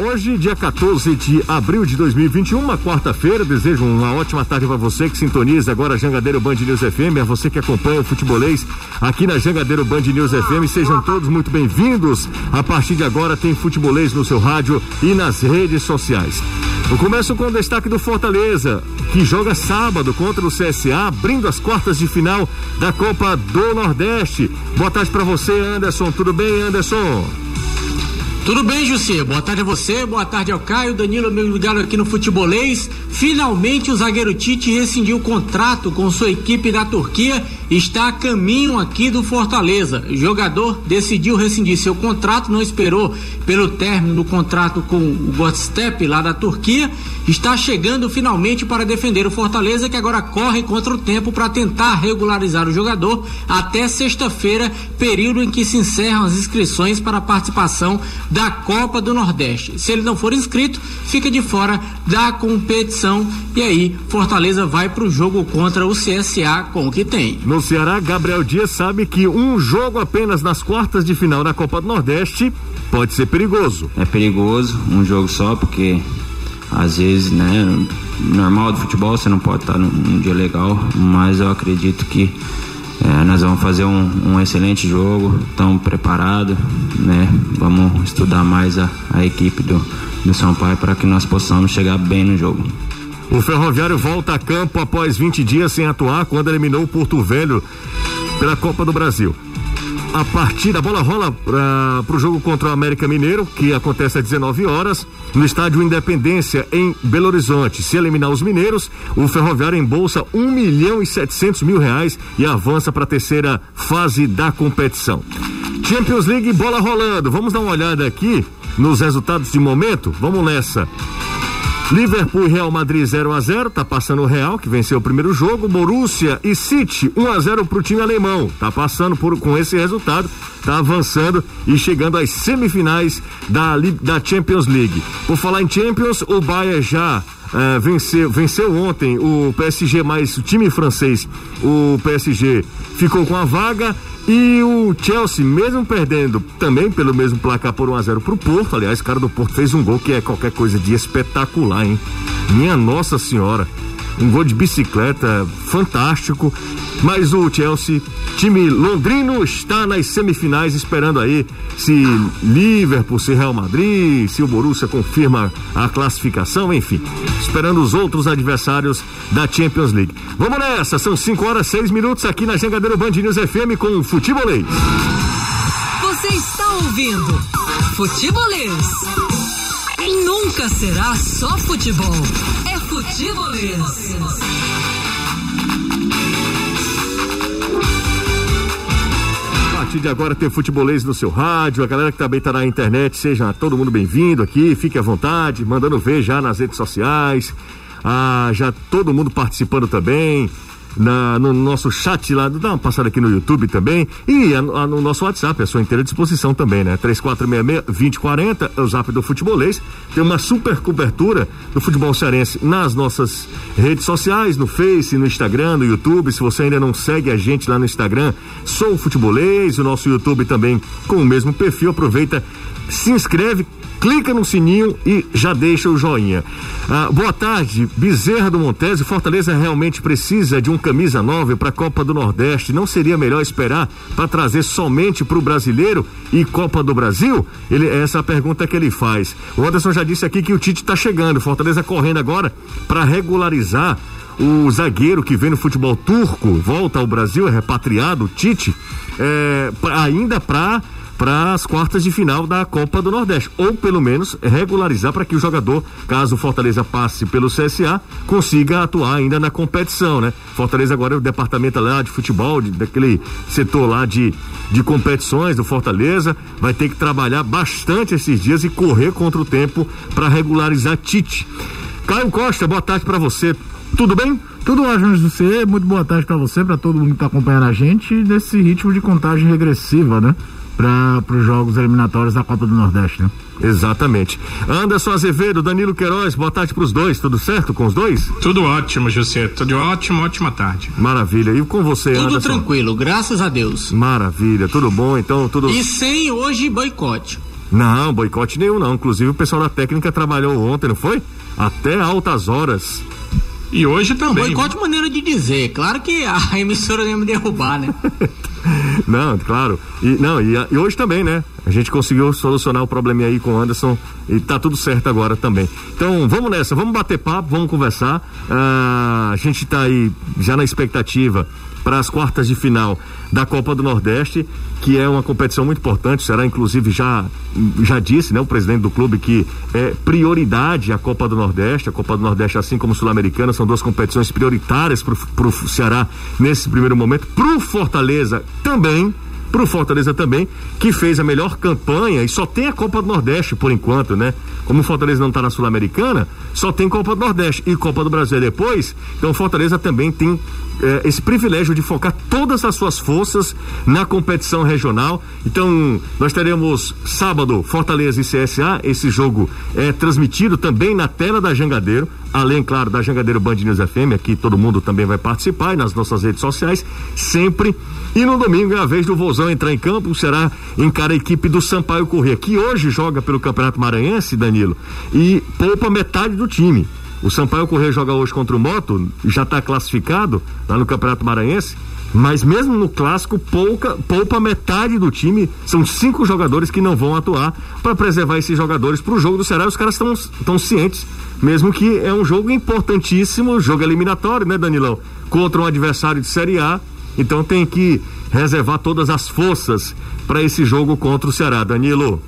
Hoje, dia 14 de abril de 2021, uma quarta-feira. Desejo uma ótima tarde para você que sintoniza agora Jangadeiro Band News FM, a você que acompanha o futebolês aqui na Jangadeiro Band News FM. Sejam todos muito bem-vindos. A partir de agora tem futebolês no seu rádio e nas redes sociais. Eu começo com o destaque do Fortaleza, que joga sábado contra o CSA, abrindo as quartas de final da Copa do Nordeste. Boa tarde para você, Anderson. Tudo bem, Anderson? Tudo bem, José? Boa tarde a você, boa tarde ao Caio, Danilo, meu ligado aqui no Futebolês. Finalmente o zagueiro Tite rescindiu o contrato com sua equipe da Turquia está a caminho aqui do Fortaleza. O jogador decidiu rescindir seu contrato, não esperou pelo término do contrato com o Godstep lá da Turquia. Está chegando finalmente para defender o Fortaleza, que agora corre contra o tempo para tentar regularizar o jogador até sexta-feira, período em que se encerram as inscrições para a participação da Copa do Nordeste. Se ele não for inscrito, fica de fora da competição e aí Fortaleza vai para o jogo contra o CSA com o que tem. No Ceará, Gabriel Dias sabe que um jogo apenas nas quartas de final da Copa do Nordeste pode ser perigoso. É perigoso, um jogo só, porque às vezes, né, normal do futebol você não pode estar num, num dia legal, mas eu acredito que é, nós vamos fazer um, um excelente jogo, estamos preparados, né? Vamos estudar mais a, a equipe do, do São Paulo para que nós possamos chegar bem no jogo. O Ferroviário volta a campo após 20 dias sem atuar quando eliminou o Porto Velho pela Copa do Brasil. A partida, a bola rola para o jogo contra o América Mineiro, que acontece às 19 horas, no estádio Independência, em Belo Horizonte. Se eliminar os mineiros, o Ferroviário embolsa 1 milhão e 700 mil reais e avança para a terceira fase da competição. Champions League, bola rolando. Vamos dar uma olhada aqui nos resultados de momento? Vamos nessa. Liverpool e Real Madrid 0 a 0 tá passando o Real, que venceu o primeiro jogo. Borussia e City 1 a 0 pro time alemão. Tá passando por, com esse resultado, tá avançando e chegando às semifinais da, da Champions League. Por falar em Champions, o Bayern já é, venceu, venceu ontem o PSG, mais o time francês, o PSG ficou com a vaga e o Chelsea, mesmo perdendo também pelo mesmo placar por 1 a 0 pro Porto, aliás, o cara do Porto fez um gol que é qualquer coisa de espetacular, hein? Minha Nossa Senhora. Um gol de bicicleta fantástico. Mas o Chelsea, time londrino, está nas semifinais esperando aí se Liverpool, se Real Madrid, se o Borussia confirma a classificação, enfim, esperando os outros adversários da Champions League. Vamos nessa, são 5 horas 6 minutos aqui na Jangadeiro Band News FM com o Futebolês. Você está ouvindo Futebolês. Nunca será só futebol. Futebolês. partir de agora tem futebolês no seu rádio, a galera que também tá na internet, seja todo mundo bem-vindo aqui, fique à vontade, mandando ver já nas redes sociais, ah, já todo mundo participando também, na, no nosso chat lá, dá uma passada aqui no YouTube também e a, a, no nosso WhatsApp, à sua inteira disposição também, né? 3466-2040 é o zap do futebolês. Tem uma super cobertura do futebol cearense nas nossas redes sociais, no Face, no Instagram, no YouTube. Se você ainda não segue a gente lá no Instagram, sou futebolês, o nosso YouTube também com o mesmo perfil. Aproveita, se inscreve, clica no sininho e já deixa o joinha. Ah, boa tarde, Bezerra do Montese. Fortaleza realmente precisa de um camisa 9 para a Copa do Nordeste. Não seria melhor esperar para trazer somente para o brasileiro e Copa do Brasil? Ele, essa é a pergunta que ele faz. O Anderson já disse aqui que o Tite está chegando. Fortaleza correndo agora para regularizar o zagueiro que vem no futebol turco, volta ao Brasil, é repatriado, Tite, é, pra, ainda para para as quartas de final da Copa do Nordeste, ou pelo menos regularizar para que o jogador, caso o Fortaleza passe pelo CSA, consiga atuar ainda na competição, né? Fortaleza agora é o departamento lá de futebol, de, daquele setor lá de, de competições do Fortaleza, vai ter que trabalhar bastante esses dias e correr contra o tempo para regularizar Tite. Caio Costa, boa tarde para você. Tudo bem? Tudo ótimo, você. Muito boa tarde para você, para todo mundo que tá acompanhando a gente nesse ritmo de contagem regressiva, né? Para os jogos eliminatórios da Copa do Nordeste, né? Exatamente. Anderson Azevedo, Danilo Queiroz, boa tarde para os dois, tudo certo com os dois? Tudo ótimo, José, tudo ótimo, ótima tarde. Maravilha. E com você, Tudo Anderson? tranquilo, graças a Deus. Maravilha, tudo bom, então, tudo... E sem hoje boicote. Não, boicote nenhum não. Inclusive o pessoal da técnica trabalhou ontem, não foi? Até altas horas. E hoje também. Boicote maneira de dizer. Claro que a emissora ia me derrubar, né? Não, claro. E, não, e, e, hoje também, né? A gente conseguiu solucionar o probleminha aí com o Anderson e tá tudo certo agora também. Então vamos nessa, vamos bater papo, vamos conversar. Ah, a gente tá aí já na expectativa para as quartas de final da Copa do Nordeste, que é uma competição muito importante. Será, inclusive, já, já disse, né, o presidente do clube que é prioridade a Copa do Nordeste. A Copa do Nordeste, assim como Sul-Americana, são duas competições prioritárias para o Ceará nesse primeiro momento. Para o Fortaleza também pro Fortaleza também, que fez a melhor campanha e só tem a Copa do Nordeste por enquanto, né? Como o Fortaleza não está na Sul-Americana, só tem Copa do Nordeste e Copa do Brasil depois, então o Fortaleza também tem eh, esse privilégio de focar todas as suas forças na competição regional. Então, nós teremos sábado Fortaleza e CSA. Esse jogo é transmitido também na tela da Jangadeiro, além, claro, da Jangadeiro Band News FM. Aqui todo mundo também vai participar e nas nossas redes sociais, sempre. E no domingo é a vez do Vozão entrar em campo, será encara a equipe do Sampaio Corrêa, que hoje joga pelo Campeonato Maranhense, Danilo, e poupa metade do time. O Sampaio Correia joga hoje contra o Moto, já está classificado lá no Campeonato Maranhense, mas mesmo no clássico pouca, poupa metade do time. São cinco jogadores que não vão atuar para preservar esses jogadores para o jogo do Ceará. Os caras estão cientes, mesmo que é um jogo importantíssimo, jogo eliminatório, né, Danilão? Contra um adversário de Série A. Então tem que reservar todas as forças para esse jogo contra o Ceará, Danilo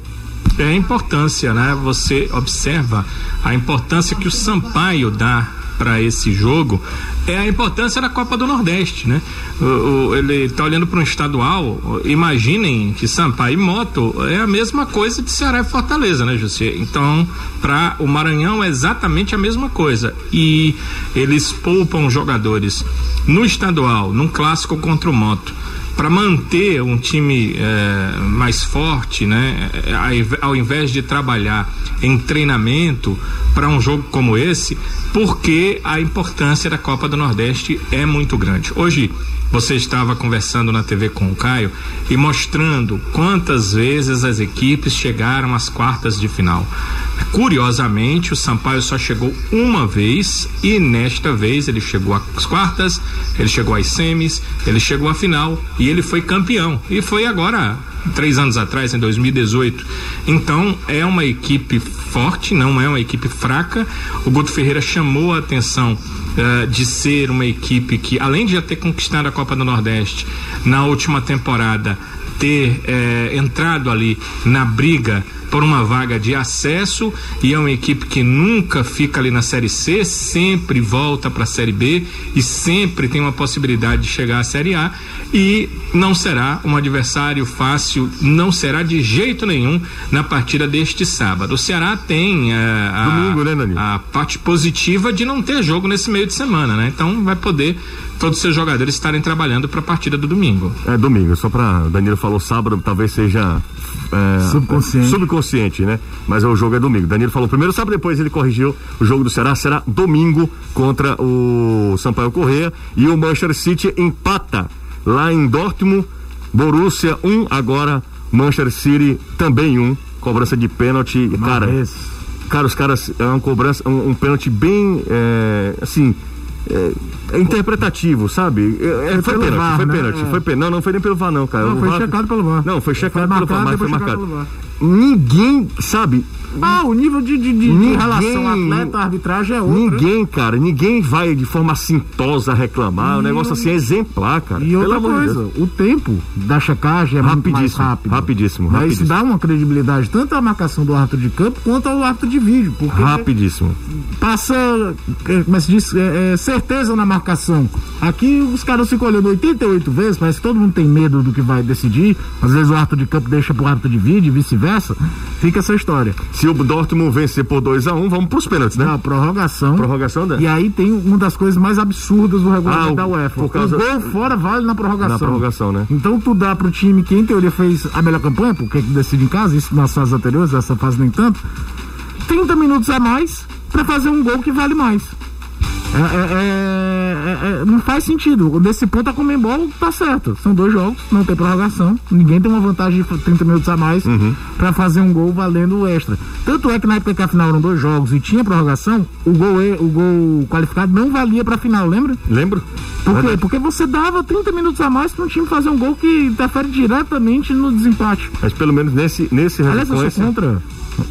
é a importância, né? Você observa a importância que o Sampaio dá para esse jogo é a importância da Copa do Nordeste, né? O, o, ele está olhando para um estadual, imaginem que Sampaio e Moto é a mesma coisa de Ceará e Fortaleza, né, José? Então, para o Maranhão é exatamente a mesma coisa. E eles poupam jogadores no estadual, num clássico contra o Moto para manter um time é, mais forte, né? Ao invés de trabalhar em treinamento para um jogo como esse, porque a importância da Copa do Nordeste é muito grande. Hoje você estava conversando na TV com o Caio e mostrando quantas vezes as equipes chegaram às quartas de final. Curiosamente, o Sampaio só chegou uma vez e nesta vez ele chegou às quartas, ele chegou às semis, ele chegou à final e ele foi campeão. E foi agora três anos atrás, em 2018. Então é uma equipe forte, não é uma equipe fraca. O Guto Ferreira chamou a atenção uh, de ser uma equipe que, além de já ter conquistado a Copa do Nordeste na última temporada, ter uh, entrado ali na briga por uma vaga de acesso e é uma equipe que nunca fica ali na Série C, sempre volta para a Série B e sempre tem uma possibilidade de chegar à Série A e não será um adversário fácil, não será de jeito nenhum na partida deste sábado. O Ceará tem uh, a, Domingo, né, a parte positiva de não ter jogo nesse meio de semana, né? Então vai poder todos os seus jogadores estarem trabalhando para a partida do domingo. É domingo, só para Danilo falou sábado, talvez seja é, subconsciente. subconsciente, né? Mas o jogo é domingo. Danilo falou primeiro sábado, depois ele corrigiu o jogo do Ceará será domingo contra o Sampaio Correia e o Manchester City empata lá em Dortmund, Borussia 1, um, agora Manchester City também 1, um, cobrança de pênalti, cara. Cara, os caras é uma cobrança, um, um pênalti bem é, assim, é, é, interpretativo, sabe? É, é foi, pênalti, VAR, foi, né? pênalti, foi pênalti, Não, não foi nem pelo VAR, não, cara. Não, o foi VAR, checado pelo VAR. Não, foi checado foi pelo VAR, mas foi marcado. Ninguém, sabe, ah, o nível de, de, de, ninguém, de relação atleta-arbitragem é outro. Né? Ninguém, cara, ninguém vai de forma assintosa reclamar. E o negócio assim é exemplar, cara. E outra coisa, o tempo da checagem é rapidíssimo, mais rápido. Rapidíssimo, rapidíssimo. Isso dá uma credibilidade tanto à marcação do árbitro de campo quanto ao árbitro de vídeo. Porque rapidíssimo. Passa, é, como é se diz, é, é, certeza na marcação. Aqui os caras ficam olhando 88 vezes, parece que todo mundo tem medo do que vai decidir. Às vezes o árbitro de campo deixa pro árbitro de vídeo e vice-versa. Fica essa história. Se o Dortmund vencer por 2 a 1 um, vamos pros pênaltis, né? Não, prorrogação. Prorrogação, né? E aí tem uma das coisas mais absurdas do regulamento ah, da UEFA. Por causa... O gol fora vale na prorrogação. Na prorrogação, né? Então tu dá pro time que em teoria fez a melhor campanha, porque decide em casa, isso nas fases anteriores, essa fase nem tanto, 30 minutos a mais para fazer um gol que vale mais. É, é, é, é, não faz sentido. Nesse ponto a Comembol tá certo. São dois jogos, não tem prorrogação. Ninguém tem uma vantagem de 30 minutos a mais uhum. para fazer um gol valendo o extra. Tanto é que na época que a final eram dois jogos e tinha prorrogação, o gol, o gol qualificado não valia pra final, lembra? Lembro. Por quê? Porque você dava 30 minutos a mais para um time fazer um gol que interfere diretamente no desempate. Mas pelo menos nesse, nesse Aliás, eu sou contra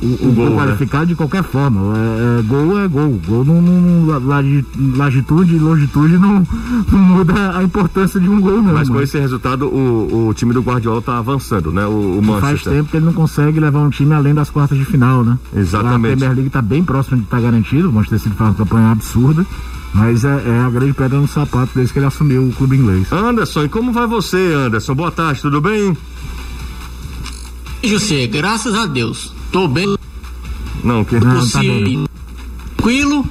o, o, o gol, gol né? de qualquer forma. É, é, gol é gol. Gol não, não, latitude e longitude não, não, muda a importância de um gol, não. Mas com esse resultado, o, o time do Guardiola está avançando, né? O, o Manchester. Faz tempo que ele não consegue levar um time além das quartas de final, né? Exatamente. A Premier League está bem próximo de estar tá garantido. O Manchester City faz uma campanha absurda. Mas é, é, a grande pedra no sapato desde que ele assumiu o clube inglês. Anderson, e como vai você, Anderson? Boa tarde, tudo bem? José, graças a Deus. Tô bem. Não, quem não tá bem. Tranquilo.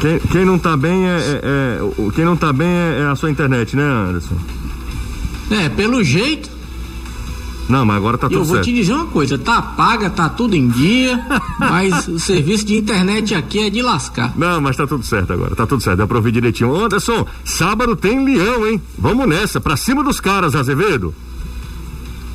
Quem, quem não tá bem é, é, é, quem não tá bem é, é a sua internet, né, Anderson? É, pelo jeito. Não, mas agora tá tudo certo. Eu vou certo. te dizer uma coisa, tá paga, tá tudo em dia, mas o serviço de internet aqui é de lascar. Não, mas tá tudo certo agora, tá tudo certo, deu pra ouvir direitinho. Anderson, sábado tem leão, hein? Vamos nessa, pra cima dos caras, Azevedo.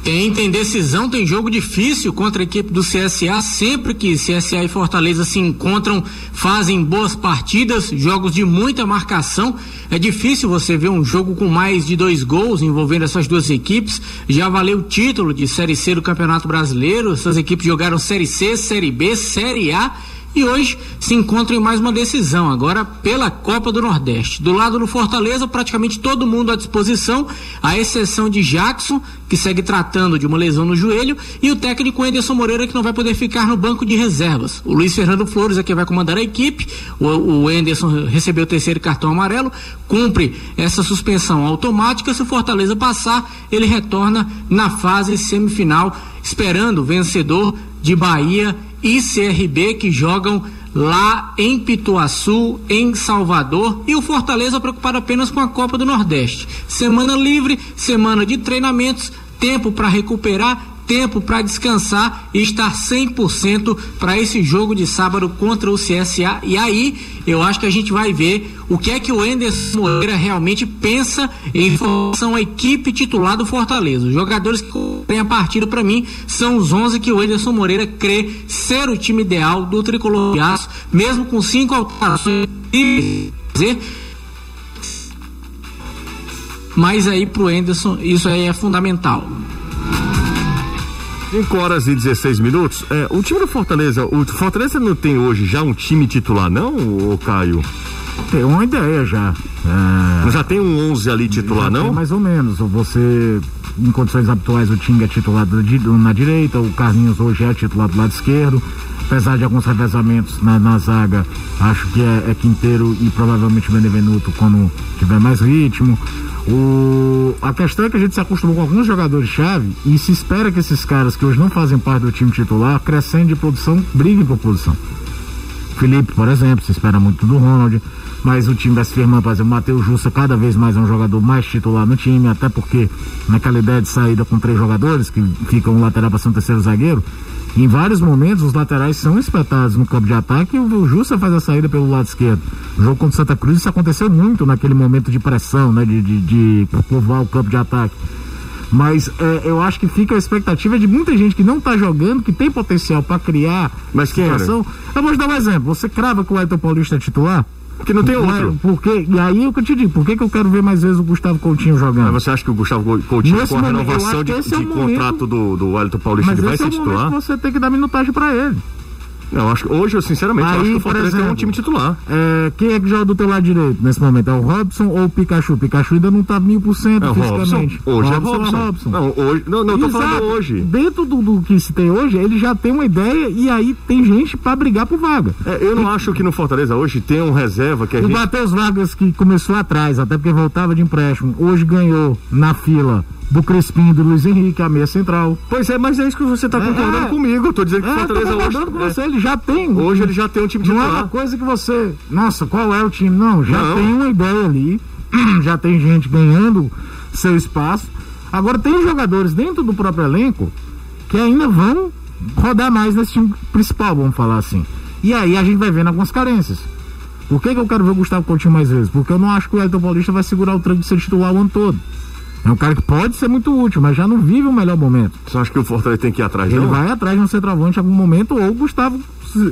Tem, tem decisão, tem jogo difícil contra a equipe do CSA. Sempre que CSA e Fortaleza se encontram, fazem boas partidas, jogos de muita marcação. É difícil você ver um jogo com mais de dois gols envolvendo essas duas equipes. Já valeu o título de Série C do Campeonato Brasileiro. Essas equipes jogaram Série C, Série B, Série A e hoje se encontra em mais uma decisão, agora pela Copa do Nordeste. Do lado do Fortaleza, praticamente todo mundo à disposição, à exceção de Jackson, que segue tratando de uma lesão no joelho, e o técnico Anderson Moreira, que não vai poder ficar no banco de reservas. O Luiz Fernando Flores é quem vai comandar a equipe, o, o Anderson recebeu o terceiro cartão amarelo, cumpre essa suspensão automática, se o Fortaleza passar, ele retorna na fase semifinal, esperando o vencedor de Bahia e CRB que jogam lá em Pituaçu, em Salvador, e o Fortaleza preocupado apenas com a Copa do Nordeste. Semana livre, semana de treinamentos, tempo para recuperar, tempo para descansar e estar 100% para esse jogo de sábado contra o CSA. E aí, eu acho que a gente vai ver o que é que o Enderson Moreira realmente pensa em relação à equipe titular do Fortaleza. Os jogadores que têm a partida para mim são os 11 que o Enderson Moreira crê ser o time ideal do tricolor de aço, mesmo com cinco alterações mas aí pro Enderson isso aí é fundamental. 5 horas e 16 minutos. É, o time do Fortaleza, o Fortaleza não tem hoje já um time titular, não, o Caio? Tem uma ideia já. É... Já tem um 11 ali titular, não? mais ou menos. Você, em condições habituais, o Tinga é titular na direita, o Carlinhos hoje é titular do lado esquerdo. Apesar de alguns revezamentos na, na zaga, acho que é, é Quinteiro e provavelmente Benevenuto quando tiver mais ritmo. O, a questão é que a gente se acostumou com alguns jogadores-chave e se espera que esses caras que hoje não fazem parte do time titular, crescendo de produção, briguem por posição. Felipe, por exemplo, se espera muito do Ronald, mas o time vai se firmando, por exemplo, o Matheus Jussa cada vez mais é um jogador mais titular no time, até porque naquela ideia de saída com três jogadores, que ficam um lateral para ser um terceiro zagueiro, em vários momentos, os laterais são espetados no campo de ataque e o Justa faz a saída pelo lado esquerdo. No jogo contra o Santa Cruz, isso aconteceu muito naquele momento de pressão, né? De, de, de povoar o campo de ataque. Mas é, eu acho que fica a expectativa de muita gente que não está jogando, que tem potencial para criar Mas situação. Eu vou te dar um exemplo. Você crava que o Elton Paulista é titular? Porque não tem outro. Porque, e aí o que eu te digo, por que, que eu quero ver mais vezes o Gustavo Coutinho jogando? Mas você acha que o Gustavo Coutinho, Nesse com a momento, renovação de, de é contrato do, do Wellington Paulista, ele vai ser titular? Você tem que dar minutagem para ele. Eu acho que hoje, eu sinceramente, Aí, eu acho que o Fortaleza exemplo, é um time titular. É, quem é que joga do teu lado direito nesse momento? É o Robson ou o Pikachu? O Pikachu ainda não tá mil por cento é fisicamente. Robson. Hoje é Robson é Robson. Robson. Não, hoje, não, não tô falando hoje. Dentro do, do, que se tem hoje, ele já tem uma ideia e aí tem gente pra brigar por vaga. É, eu não e, acho que no Fortaleza hoje tem um reserva que a o gente... O Matheus Vargas que começou atrás, até porque voltava de empréstimo, hoje ganhou na fila do Crispim do Luiz Henrique, a meia central. Pois é, mas é isso que você está concordando é, comigo. Eu tô dizendo que é, Fortaleza hoje. com você, ele já tem. Hoje ele já tem um time titular. Não é uma coisa que você. Nossa, qual é o time? Não, já não. tem uma ideia ali. Já tem gente ganhando seu espaço. Agora tem jogadores dentro do próprio elenco que ainda vão rodar mais nesse time principal, vamos falar assim. E aí a gente vai vendo algumas carências. Por que, que eu quero ver o Gustavo Coutinho mais vezes? Porque eu não acho que o Elton Paulista vai segurar o tranco de ser titular o ano todo. É um cara que pode ser muito útil, mas já não vive o melhor momento. Você acha que o Fortaleza tem que ir atrás Ele não? vai atrás de um centroavante em algum momento, ou o Gustavo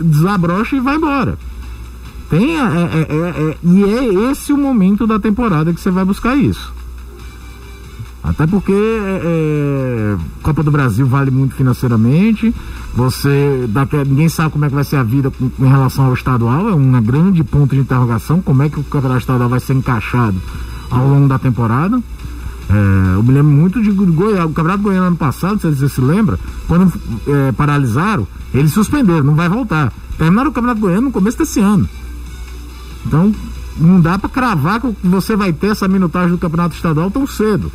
desabrocha e vai embora. Tem, é, é, é, é- e é esse o momento da temporada que você vai buscar isso. Até porque é, é, Copa do Brasil vale muito financeiramente. Você daqui, ninguém sabe como é que vai ser a vida com, com relação ao estadual. É um grande ponto de interrogação. Como é que o campeonato estadual vai ser encaixado ao longo da temporada? É, eu me lembro muito de Goiás, o Campeonato Goiano ano passado, se você se lembra, quando é, paralisaram, eles suspenderam, não vai voltar. Terminaram o Campeonato Goiano no começo desse ano. Então, não dá para cravar que você vai ter essa minutagem do Campeonato Estadual tão cedo.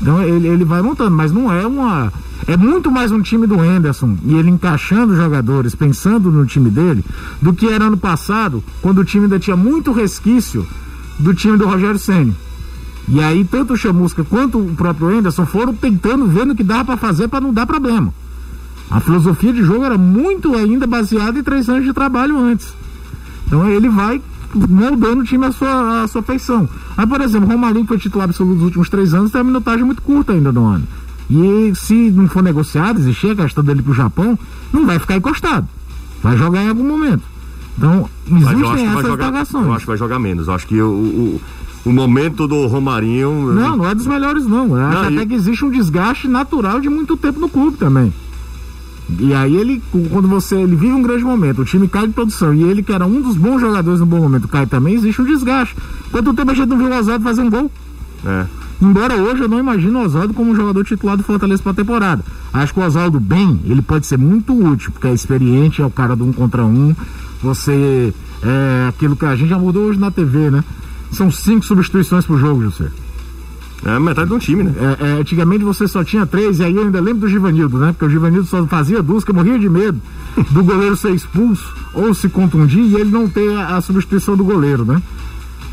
Então ele, ele vai montando, mas não é uma. É muito mais um time do Henderson e ele encaixando jogadores, pensando no time dele, do que era ano passado, quando o time ainda tinha muito resquício do time do Rogério Senni. E aí, tanto o Chamusca quanto o próprio Henderson foram tentando, vendo o que dava para fazer para não dar problema. A filosofia de jogo era muito ainda baseada em três anos de trabalho antes. Então ele vai moldando o time à sua, à sua feição. Aí, por exemplo, o Romarinho, que foi titular absoluto nos últimos três anos, tem uma minutagem muito curta ainda no ano. E se não for negociado, existir a questão dele pro Japão, não vai ficar encostado. Vai jogar em algum momento. Então, existem essas jogar. indagações. Eu acho que vai jogar menos. Eu acho que o, o, o momento do Romarinho. Não, não é dos melhores, não. Eu acho Não, até e- que existe um desgaste natural de muito tempo no clube também. E aí ele, quando você, ele vive um grande momento, o time cai de produção, e ele que era um dos bons jogadores no bom momento cai também, existe um desgaste. Quanto tempo a gente não viu o Oswaldo fazer um gol? É. Embora hoje eu não imagino o Oswaldo como um jogador titular do Fortaleza para a temporada. Acho que o Oswaldo bem, ele pode ser muito útil, porque é experiente, é o cara do um contra um. Você é aquilo que a gente já mudou hoje na TV, né? São cinco substituições por jogo, José. É metade de um time, né? É, é, antigamente você só tinha três, e aí eu ainda lembro do Givanildo, né? Porque o Givanildo só fazia duas, que eu morria de medo do goleiro ser expulso ou se contundir e ele não ter a, a substituição do goleiro, né?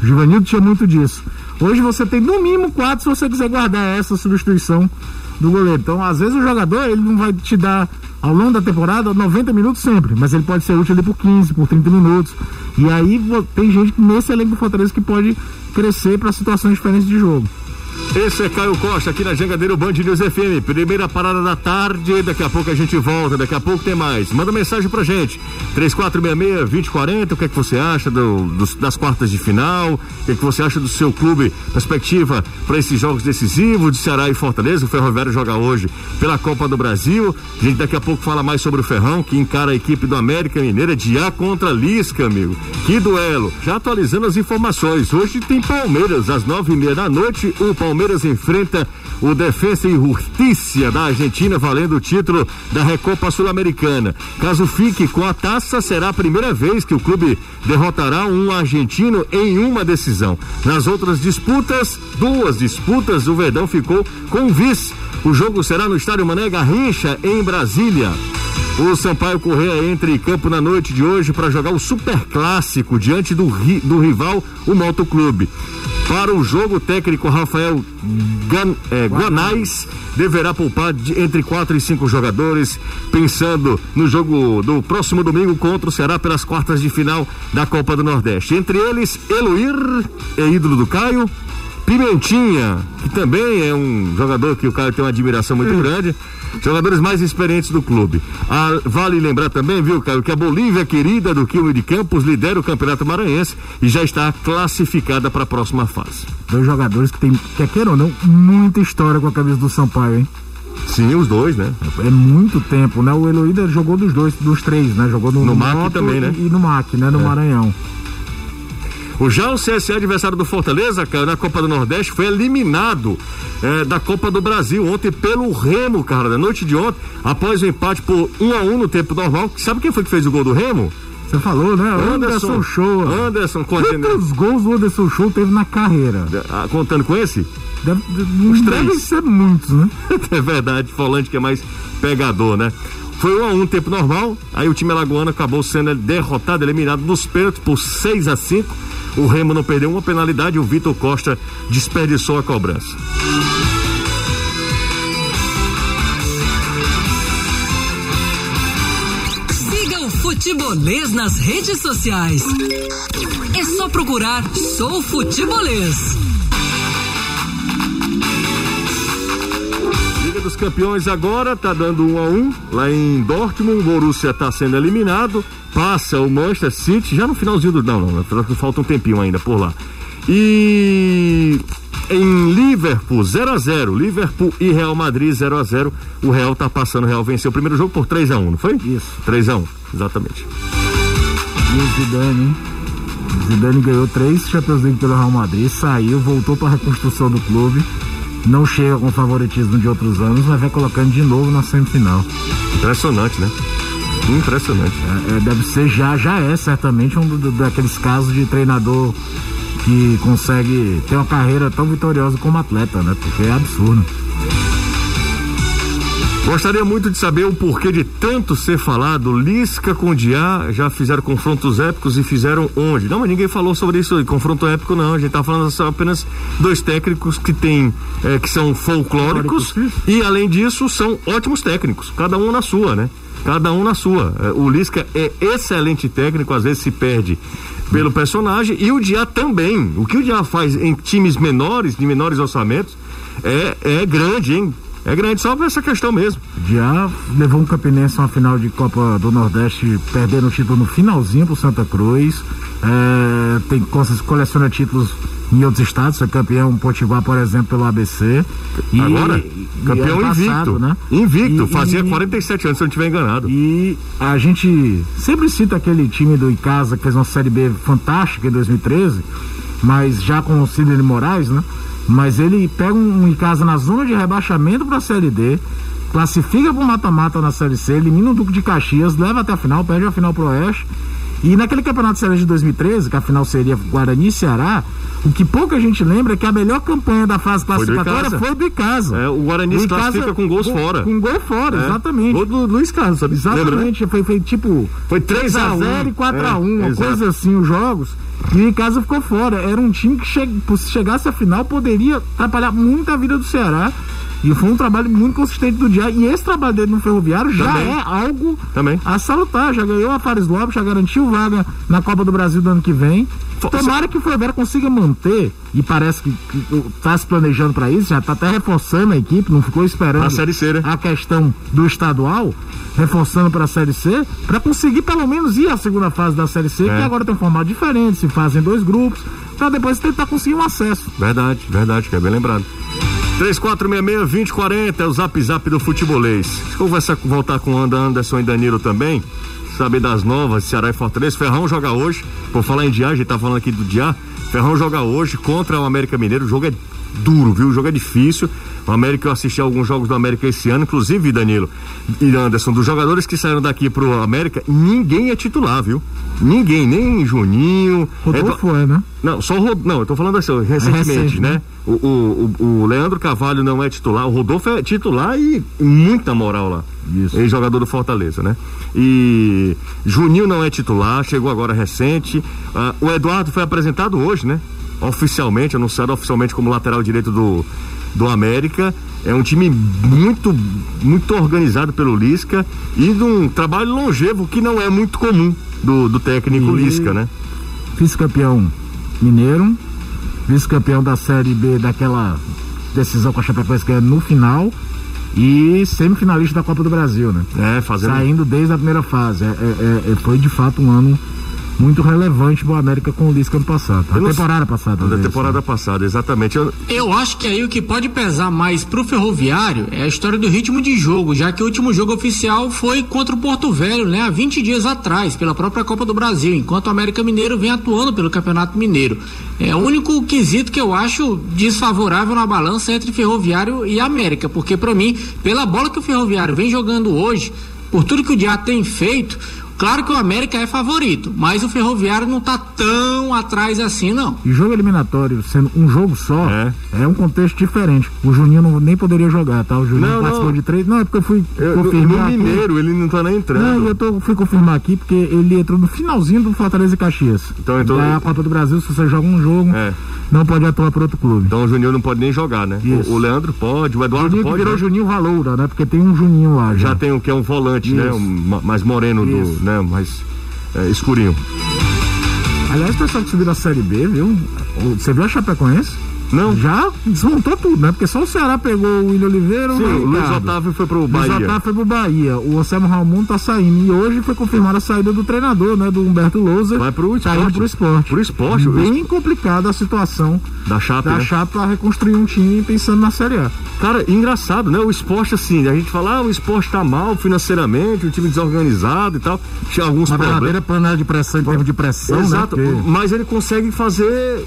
O Givanildo tinha muito disso. Hoje você tem no mínimo quatro se você quiser guardar essa substituição do goleiro. Então, às vezes o jogador ele não vai te dar ao longo da temporada 90 minutos sempre, mas ele pode ser útil ali por 15, por 30 minutos. E aí tem gente nesse elenco do Fortaleza que pode crescer para situações diferentes de jogo. Esse é Caio Costa aqui na Jangadeiro Band News FM. Primeira parada da tarde. Daqui a pouco a gente volta. Daqui a pouco tem mais. Manda mensagem pra gente. 3466-2040. O que é que você acha do- dos- das quartas de final? O que é que você acha do seu clube? Perspectiva para esses jogos decisivos de Ceará e Fortaleza. O Ferroviário joga hoje pela Copa do Brasil. A gente daqui a pouco fala mais sobre o Ferrão, que encara a equipe do América Mineira de A contra Lisca, amigo. Que duelo. Já atualizando as informações. Hoje tem Palmeiras, às nove e meia da noite. O Palmeiras enfrenta o Defensa e Justiça da Argentina, valendo o título da Recopa Sul-Americana. Caso fique com a taça, será a primeira vez que o clube derrotará um argentino em uma decisão. Nas outras disputas, duas disputas, o Verdão ficou com o vice. O jogo será no estádio Mané Garrincha, em Brasília. O Sampaio Correia entra em campo na noite de hoje para jogar o Super Clássico diante do, do rival, o Moto Clube. Para o jogo, o técnico Rafael Gan, eh, Guanais deverá poupar de- entre quatro e cinco jogadores, pensando no jogo do próximo domingo contra o Ceará pelas quartas de final da Copa do Nordeste. Entre eles, Eloir, é ídolo do Caio, Pimentinha, que também é um jogador que o Caio tem uma admiração muito grande. Jogadores mais experientes do clube. Ah, vale lembrar também, viu, Caio, que a Bolívia querida do Quilme de Campos lidera o Campeonato Maranhense e já está classificada para a próxima fase. Dois jogadores que tem, quer queira ou não, muita história com a camisa do Sampaio, hein? Sim, os dois, né? É muito tempo, né? O Eloída jogou dos dois, dos três, né? Jogou no, No MAC Moto também, né? E, e no MAC, né? No Maranhão. O já o CSA adversário do Fortaleza, cara, na Copa do Nordeste, foi eliminado eh, da Copa do Brasil ontem pelo Remo, cara, da noite de ontem, após o empate por 1 a 1 no tempo normal. Sabe quem foi que fez o gol do Remo? Você falou, né? Anderson, Show. Anderson, coordenador. Quantos gols o Anderson Show teve na carreira? Ah, contando com esse? Deve, não três. devem ser muitos, né? é verdade, Folante que é mais pegador, né? Foi 1 a 1 tempo normal, aí o time alagoano acabou sendo derrotado, eliminado nos pênaltis por 6 a 5. O Remo não perdeu uma penalidade o Vitor Costa desperdiçou a cobrança. Siga o Futebolês nas redes sociais. É só procurar Sou Futebolês. Dos Campeões agora tá dando um a um lá em Dortmund. O Borussia tá sendo eliminado. Passa o Manchester City já no finalzinho do não, não, falta um tempinho ainda por lá. E em Liverpool 0 a 0 Liverpool e Real Madrid 0 a 0 O Real tá passando, o Real venceu o primeiro jogo por 3 a 1 não foi? Isso. 3 a 1 exatamente. E o Zidane, hein? Zidane ganhou três Champions League pelo Real Madrid, saiu, voltou para a reconstrução do clube. Não chega com favoritismo de outros anos, mas vai colocando de novo na semifinal. Impressionante, né? Impressionante. É, é, deve ser, já, já é certamente um do, daqueles casos de treinador que consegue ter uma carreira tão vitoriosa como atleta, né? Porque é absurdo. Gostaria muito de saber o porquê de tanto ser falado. Lisca com Diá já fizeram confrontos épicos e fizeram onde? Não, mas ninguém falou sobre isso. Confronto épico não. A gente tá falando só apenas dois técnicos que tem, é, que são folclóricos e além disso são ótimos técnicos. Cada um na sua, né? Cada um na sua. É, o Lisca é excelente técnico, às vezes se perde pelo personagem e o Diá também. O que o Diá faz em times menores, de menores orçamentos, é, é grande, hein? É grande só por essa questão mesmo. Já levou um Campinense a uma final de Copa do Nordeste, perdendo o título no finalzinho pro Santa Cruz. É, tem coleciona títulos em outros estados, foi campeão Potiguar, por exemplo, pelo ABC. E, Agora, campeão passado, invicto. Né? Invicto, e, fazia e, 47 anos, se eu não estiver enganado. E a gente sempre cita aquele time do Icasa que fez uma Série B fantástica em 2013, mas já com o Sidney Moraes, né? Mas ele pega um, um casa na zona de rebaixamento para a Série D, classifica para o mata-mata na Série C, elimina o Duque de Caxias, leva até a final, perde a final pro Oeste. E naquele campeonato Série de 2013, que a final seria Guarani e Ceará, o que pouca gente lembra é que a melhor campanha da fase classificatória foi do Icasa. É, o Guarani se classifica com gols fora. Com gol fora, é. exatamente. Gol do Luiz Carlos, sabe? Exatamente, Lembra, né? foi, foi tipo. Foi 3x0 e 4x1, é, uma coisa assim, os jogos. E o Icasa ficou fora. Era um time que, che se chegasse à final, poderia atrapalhar muito a vida do Ceará. E foi um trabalho muito consistente do Diá. E esse trabalho dele no Ferroviário já Também. é algo Também. a salutar. Já ganhou a Fares Lopes, já garantiu vaga na Copa do Brasil do ano que vem. Tomara que o Ferroviário consiga manter, e parece que está se planejando para isso, já está até reforçando a equipe, não ficou esperando a, série C, né? a questão do estadual, reforçando para a Série C, para conseguir pelo menos ir à segunda fase da Série C, é. que agora tem um formato diferente, se fazem dois grupos, para depois tentar conseguir um acesso. Verdade, verdade, que é bem lembrado. 3466-2040 é o zap zap do futebolês. Conversa, voltar com o Anderson e Danilo também. Saber das novas, Ceará e Fortaleza. Ferrão joga hoje. Por falar em Diá, a gente tá falando aqui do Diá. Ferrão joga hoje contra o América Mineiro. O jogo é duro, viu? O jogo é difícil. O América, eu assisti a alguns jogos do América esse ano, inclusive, Danilo e Anderson, dos jogadores que saíram daqui pro América, ninguém é titular, viu? Ninguém, nem Juninho. Rodolfo é, é né? Não, só o Não, eu tô falando assim, recentemente, é recente, né? né? O, o, o, Leandro Carvalho não é titular, o Rodolfo é titular e muita moral lá. Isso. Ex-jogador do Fortaleza, né? E Juninho não é titular, chegou agora recente. Uh, o Eduardo foi apresentado hoje, né? Oficialmente, anunciado oficialmente como lateral direito do, do América. É um time muito, muito organizado pelo Lisca e de um trabalho longevo que não é muito comum do, do técnico e Lisca, né? Vice-campeão mineiro, vice-campeão da Série B daquela decisão com a Chapecoense que é no final e semifinalista da Copa do Brasil, né? É, fazendo... Saindo desde a primeira fase. É, é, é, foi de fato um ano muito relevante o América com o Lisca ano passado. A temporada passada. Da temporada né? passada, exatamente. Eu... eu... acho que aí o que pode pesar mais pro Ferroviário é a história do ritmo de jogo, já que o último jogo oficial foi contra o Porto Velho, né? Há 20 dias atrás, pela própria Copa do Brasil, enquanto o América Mineiro vem atuando pelo Campeonato Mineiro. É o único quesito que eu acho desfavorável na balança entre Ferroviário e América, porque para mim, pela bola que o Ferroviário vem jogando hoje, por tudo que o Diá tem feito, Claro que o América é favorito, mas o Ferroviário não está tão atrás assim, não. E jogo eliminatório, sendo um jogo só, é, é um contexto diferente. O Juninho não, nem poderia jogar, tá? O Juninho não, participou não. de três. Não, é porque eu fui eu, confirmar. No Mineiro, ele não está nem entrando. Não, eu tô, fui confirmar aqui porque ele entrou no finalzinho do Fortaleza e Caxias. Então entrou. É a Copa do Brasil, se você joga um jogo, é. não pode atuar para outro clube. Então o Juninho não pode nem jogar, né? O, o, Leandro pode, o Eduardo Juninho pode. virou né? Juninho Valoura, né? Porque tem um Juninho lá. Já, já tem o que é um volante, né? Isso. né? Um, mais moreno do né, mais é, escurinho. Aliás, o pessoal que subiu da Série B, viu? Você viu a Chapecoense? Não. Já desmontou tudo, né? Porque só o Ceará pegou o William Oliveira Sim, o o Luiz. Otávio foi pro Luiz Bahia. Otávio foi pro Bahia. O Anselmo Raimundo tá saindo. E hoje foi confirmada a saída do treinador, né? Do Humberto Lousa. Vai pro Tá esporte. indo pro esporte. Pro esporte, o Bem complicada a situação Da Chape, da né? Chape pra reconstruir um time pensando na Série A. Cara, engraçado, né? O esporte, assim, a gente fala, ah, o esporte tá mal financeiramente, um time desorganizado e tal. Tinha alguns Uma problemas. verdadeira panela de pressão em termos de pressão, Exato, né? Porque mas ele consegue fazer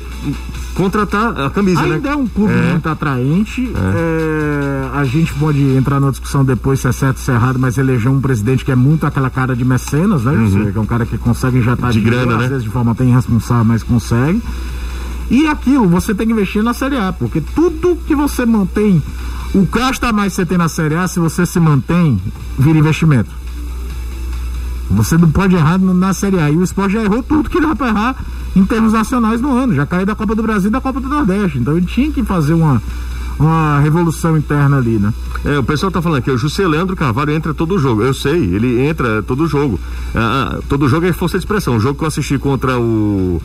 contratar a camisa, Ainda né? é um clube É. muito atraente. É, a gente pode entrar na discussão depois se é certo ou se é errado, mas elegeu um presidente que é muito aquela cara de mecenas, né? Que é um cara que consegue injetar Uhum. De dinheiro, grana, às né? vezes de forma até irresponsável, mas consegue. E aquilo, você tem que investir na Série A, porque tudo que você mantém, o gasto a mais que você tem na Série A, se você se mantém, vira investimento. Você não pode errar na Série A. E o esporte já errou tudo que dá pra errar em termos nacionais no ano. Já caiu da Copa do Brasil e da Copa do Nordeste. Então ele tinha que fazer uma, uma revolução interna ali, né? É, o pessoal tá falando que o José Leandro Carvalho entra todo jogo. Eu sei, ele entra todo jogo. Ah, ah, todo jogo é força de expressão. O jogo que eu assisti contra o,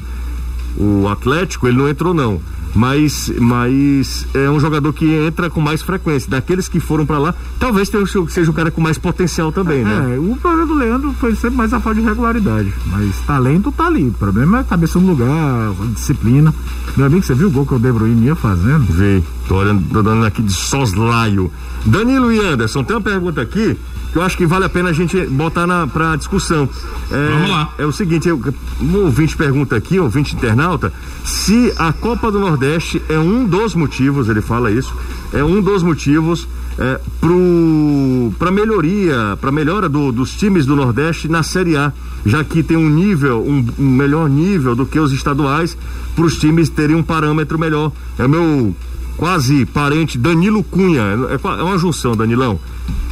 o Atlético, ele não entrou, não. Mas, mas é um jogador que entra com mais frequência. Daqueles que foram pra lá, talvez seja o cara com mais potencial também, né? É, o problema do Leandro foi sempre mais a falta de regularidade. Mas talento tá ali. O problema é a cabeça no lugar, disciplina. Meu amigo, você viu o gol que o De Bruyne ia fazendo? Vê, tô olhando, tô dando aqui de soslaio. Danilo e Anderson, tem uma pergunta aqui que eu acho que vale a pena a gente botar na, pra discussão. É, Vamos lá. É o seguinte, eu, um ouvinte pergunta aqui, um ouvinte internauta, se a Copa do Nordeste é um dos motivos, ele fala isso, é um dos motivos é, pro, pra melhoria, pra melhora do- dos times do Nordeste na Série A, já que tem um nível, um, um melhor nível do que os estaduais, para os times terem um parâmetro melhor. É o meu quase parente Danilo Cunha, é, qua- é uma junção, Danilão.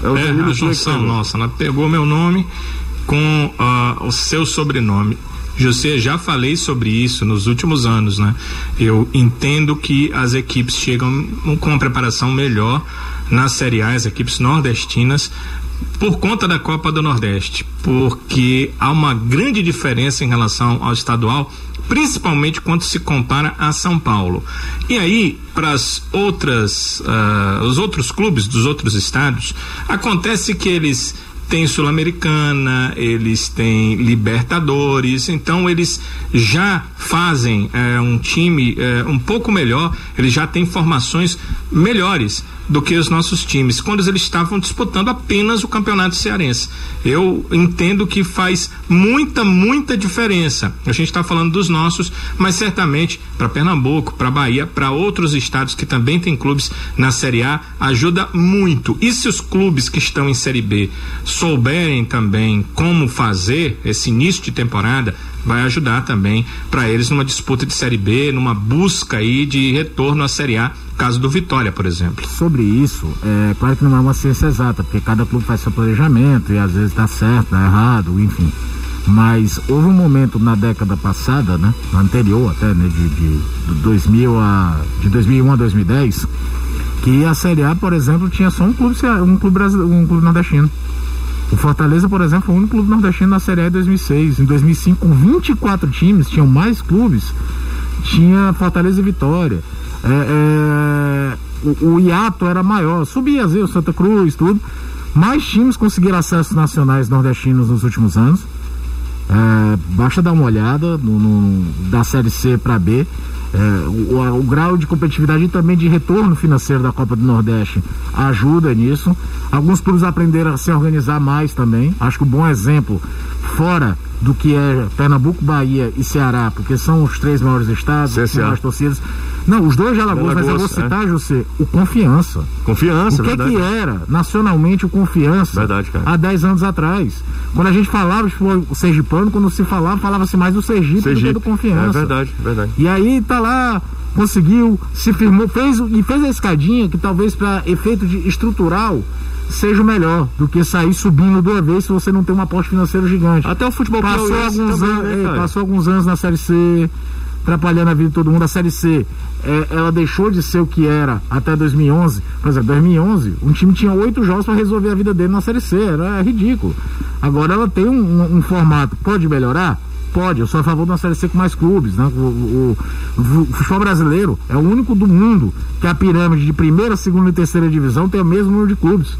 É o É, Danilo a Cunha junção tá- nossa, ela pegou meu nome com ah, o seu sobrenome. José, já falei sobre isso nos últimos anos, né? Eu entendo que as equipes chegam com uma preparação melhor na Série A, as equipes nordestinas, por conta da Copa do Nordeste, porque há uma grande diferença em relação ao estadual, principalmente quando se compara a São Paulo. E aí, para as outras, ah, os outros clubes dos outros estados, acontece que eles têm Sul-Americana, eles têm Libertadores, então eles já fazem eh, um time eh, um pouco melhor, eles já têm formações melhores do que os nossos times, quando eles estavam disputando apenas o campeonato cearense. Eu entendo que faz muita, muita diferença. A gente está falando dos nossos, mas certamente para Pernambuco, para Bahia, para outros estados que também têm clubes na Série A, ajuda muito. E se os clubes que estão em Série B souberem também como fazer esse início de temporada, vai ajudar também para eles numa disputa de Série B, numa busca aí de retorno à Série A, caso do Vitória, por exemplo. Sobre isso, é claro que não é uma ciência exata, porque cada clube faz seu planejamento e às vezes dá certo, dá errado, enfim. Mas houve um momento na década passada, né, anterior até, né, de, de, de 2000 a de 2001 a 2010, que a Série A, por exemplo, tinha só um clube, um clube um clube nordestino. O Fortaleza, por exemplo, foi o único clube nordestino na Série A em 2006. Em 2005, com 24 times, tinham mais clubes, tinha Fortaleza e Vitória. É, é, o, o hiato era maior, subia o Santa Cruz, tudo. Mais times conseguiram acessos nacionais nordestinos nos últimos anos. É, basta dar uma olhada no, no- da Série C para B. É, o, o grau de competitividade e também de retorno financeiro da Copa do Nordeste ajuda nisso. Alguns clubes aprenderam a se organizar mais também. Acho que um bom exemplo, fora do que é Pernambuco, Bahia e Ceará, porque são os três maiores estados, CSA. com mais torcidas. Não, os dois de Alagoas, mas eu vou Alagoas, é. citar, José, o Confiança. Confiança, O que, verdade. que era nacionalmente o Confiança Verdade, cara. há 10 anos atrás? Quando a gente falava futebol sergipano, quando se falava, falava-se mais do Sergipe, do que Sergipe. do Confiança. É verdade, verdade. E aí tá lá, conseguiu, se firmou, fez o- e fez a escadinha que talvez para efeito de estrutural seja o melhor do que sair subindo de uma vez se você não tem um aporte financeiro gigante. Até o futebol Passou alguns, também, anos, né, é, passou alguns anos na Série C, atrapalhando a vida de todo mundo. A Série C, é, ela deixou de ser o que era até 2011. Por exemplo, 2011, um time tinha oito jogos para resolver a vida dele na Série C, era ridículo. Agora ela tem um, um, um formato, pode melhorar? Pode, eu sou a favor de uma Série C com mais clubes. Né? O, o, o, futebol brasileiro é o único do mundo que a pirâmide de primeira, segunda e terceira divisão tem o mesmo número de clubes.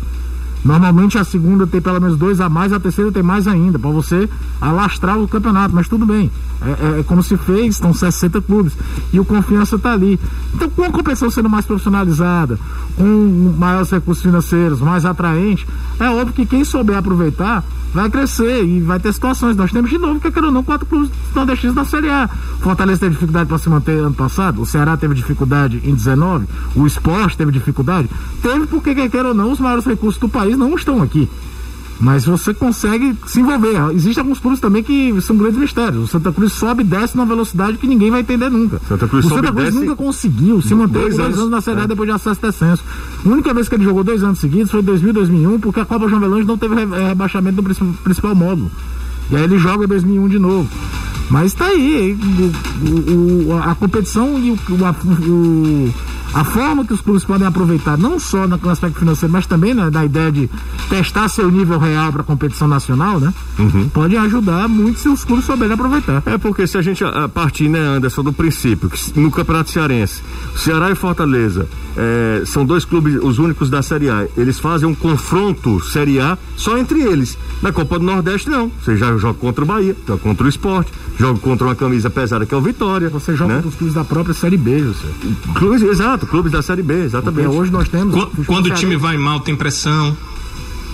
Normalmente a segunda tem pelo menos dois a mais, a terceira tem mais ainda, para você alastrar o campeonato, mas tudo bem. É, é, é, como se fez, estão 60 clubes. E o confiança está ali. Então, com a competição sendo mais profissionalizada, com maiores recursos financeiros, mais atraente, é óbvio que quem souber aproveitar vai crescer e vai ter situações. Nós temos de novo, que quer ou não, quatro clubes nordestinos na Série A. Fortaleza teve dificuldade para se manter ano passado, o Ceará teve dificuldade em 19, o Esporte teve dificuldade. Teve porque, quer ou não, os maiores recursos do país não estão aqui. Mas você consegue se envolver. Existem alguns clubes também que são grandes mistérios. O Santa Cruz sobe e desce numa velocidade que ninguém vai entender nunca. Santa Cruz o Santa Cruz desce... nunca conseguiu se manter dois, dois anos, na Série A é. depois de acesso e descenso. A única vez que ele jogou dois anos seguidos foi em 2000 2001, porque a Copa João Velange não teve rebaixamento do principal módulo. E aí ele joga em 2001 de novo. Mas tá aí, o, o, a competição e o, o a forma que os clubes podem aproveitar, não só no aspecto financeiro, mas também né, da ideia de testar seu nível real para a competição nacional, né? Uhum. Pode ajudar muito se os clubes souberem aproveitar. É porque se a gente a partir, né, Anderson, do princípio, que no Campeonato Cearense, Ceará e Fortaleza é, são dois clubes, os únicos da Série A, eles fazem um confronto Série A só entre eles. Na Copa do Nordeste, não. Você já joga contra o Bahia, joga contra o Esporte, joga contra uma camisa pesada que é o Vitória. Você joga né? contra os clubes da própria Série B, você. Clubes, exato, clubes da Série B, exatamente. Porque hoje nós temos. Quando, quando o time vai mal, tem pressão.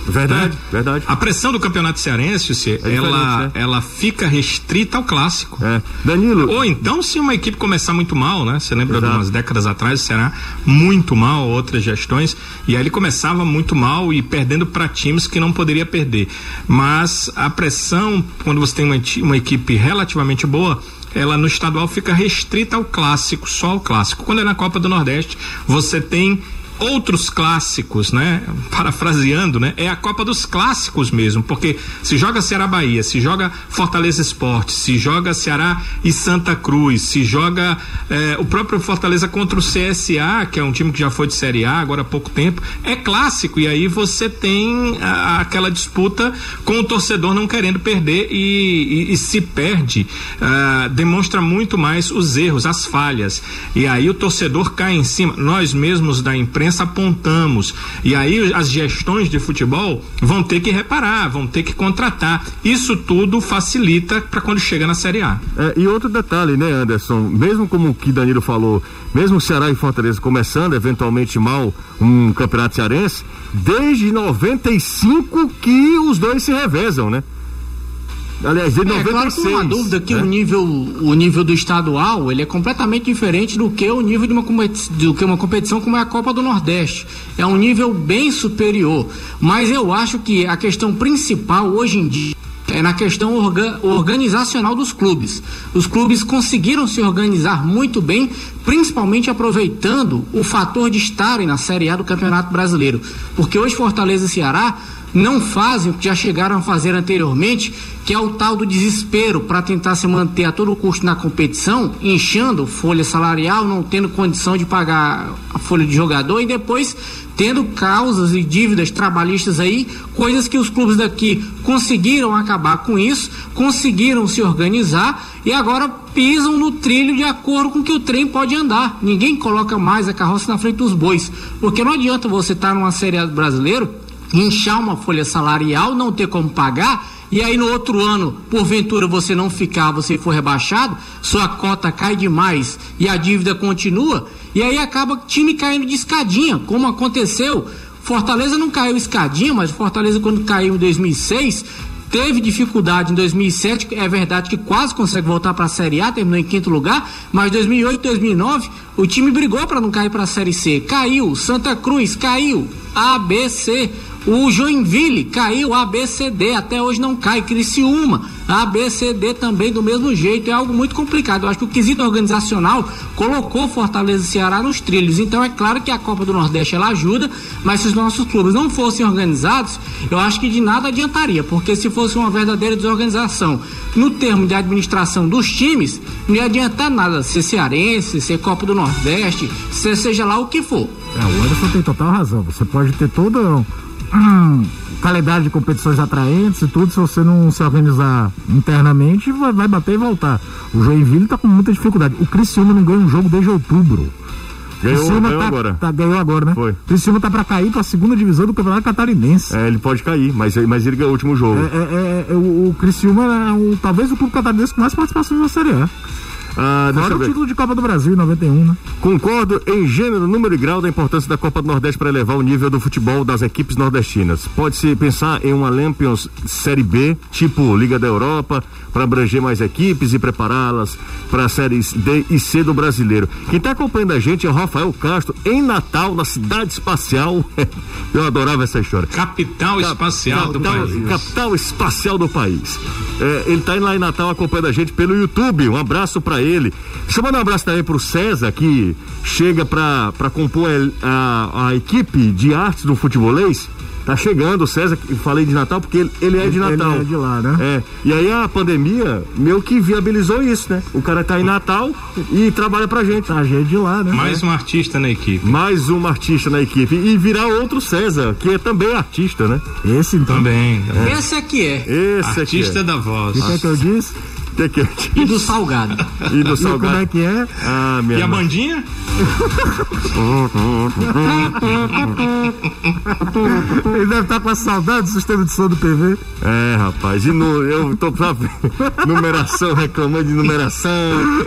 Verdade, né? verdade. A pressão do campeonato cearense, você, é ela, né? ela fica restrita ao clássico. É. Danilo. Ou então, se uma equipe começar muito mal, né? Você lembra Exato. de umas décadas atrás, será muito mal, outras gestões, e aí ele começava muito mal e perdendo para times que não poderia perder. Mas a pressão, quando você tem uma, uma equipe relativamente boa, ela no estadual fica restrita ao clássico, só ao clássico. Quando é na Copa do Nordeste, você tem outros clássicos, né? Parafraseando, né? É a Copa dos Clássicos mesmo, porque se joga Ceará Bahia, se joga Fortaleza Esporte, se joga Ceará e Santa Cruz, se joga eh, o próprio Fortaleza contra o CSA, que é um time que já foi de Série A agora há pouco tempo, é clássico e aí você tem a, aquela disputa com o torcedor não querendo perder e, e, e se perde, uh, demonstra muito mais os erros, as falhas e aí o torcedor cai em cima. Nós mesmos da imprensa imprensa apontamos. E aí as gestões de futebol vão ter que reparar, vão ter que contratar. Isso tudo facilita para quando chega na Série A. É, e outro detalhe, né, Anderson? Mesmo como o que Danilo falou, mesmo Ceará e Fortaleza começando eventualmente mal um campeonato cearense, desde 95 que os dois se revezam, né? Aliás, de é, 96. Claro que uma dúvida que né? o nível o nível do estadual ele é completamente diferente do que o nível de uma do que uma competição como é a Copa do Nordeste. É um nível bem superior. Mas eu acho que a questão principal hoje em dia é na questão orga, organizacional dos clubes. Os clubes conseguiram se organizar muito bem, principalmente aproveitando o fator de estarem na Série A do Campeonato Brasileiro. Porque hoje Fortaleza e Ceará não fazem o que já chegaram a fazer anteriormente, que é o tal do desespero para tentar se manter a todo custo na competição, inchando folha salarial, não tendo condição de pagar a folha de jogador e depois tendo causas e dívidas trabalhistas aí, coisas que os clubes daqui conseguiram acabar com isso, conseguiram se organizar e agora pisam no trilho de acordo com que o trem pode andar. Ninguém coloca mais a carroça na frente dos bois, porque não adianta você estar tá numa série brasileiro inchar uma folha salarial, não ter como pagar, e aí no outro ano, porventura você não ficar, você for rebaixado, sua cota cai demais e a dívida continua, e aí acaba o time caindo de escadinha, como aconteceu. Fortaleza não caiu escadinha, mas Fortaleza quando caiu em 2006 teve dificuldade em 2007, é verdade que quase consegue voltar para a Série A, terminou em quinto lugar, mas 2008, 2009 o time brigou para não cair para a Série C, caiu, Santa Cruz caiu, A, B, C O Joinville caiu ABCD, até hoje não cai. Criciúma, ABCD também do mesmo jeito. É algo muito complicado. Eu acho que o quesito organizacional colocou Fortaleza e Ceará nos trilhos. Então é claro que a Copa do Nordeste ela ajuda, mas se os nossos clubes não fossem organizados, eu acho que de nada adiantaria, porque se fosse uma verdadeira desorganização no termo de administração dos times, não ia adiantar nada ser cearense, ser Copa do Nordeste, ser seja lá o que for. É, o Anderson tem total razão. Você pode ter toda qualidade de competições atraentes e tudo, se você não se organizar internamente, vai, vai bater e voltar. O Joinville tá com muita dificuldade. O Criciúma não ganha um jogo desde outubro. Ganhou, Criciúma ganhou tá, agora. Tá, ganhou agora, né? Foi. Criciúma tá pra cair pra segunda divisão do Campeonato Catarinense. É, ele pode cair, mas, mas ele ganhou o último jogo. É, é, é, o, o Criciúma é o, talvez o clube catarinense com mais participações na Série A. Ah, Fora o ver. título de Copa do Brasil em 91, né? Concordo em gênero, número e grau da importância da Copa do Nordeste para elevar o nível do futebol das equipes nordestinas. Pode-se pensar em uma Lampions Série B, tipo Liga da Europa, para abranger mais equipes e prepará-las para séries D e C do brasileiro. Quem está acompanhando a gente é o Rafael Castro, em Natal, na Cidade Espacial. Eu adorava essa história. Capital espacial do Capital- país. Capital espacial do país. É, ele tá indo lá em Natal acompanhando a gente pelo YouTube. Um abraço ele. Chamando um abraço também pro César, que chega pra, pra compor a, a equipe de artes do futebolês. Tá chegando o César, que eu falei de Natal porque ele, ele é de Ele Natal. é de lá, né? É. E aí a pandemia meio que viabilizou isso, né? O cara tá em Natal e trabalha pra gente. Tá gente de lá, né? Mais um artista na equipe. Mais um artista na equipe. E virar outro César, que é também artista, né? Esse então. Também. Esse aqui é. Esse aqui. Artista é. da voz. O que é que eu disse? Que que é? E do Salgado. E do E salgado. como é que é? Ah, minha E a mãe. bandinha? Ele deve estar com a saudade do sistema de som do PV. É, rapaz. E no, eu tô sabe, numeração, reclamando de numeração.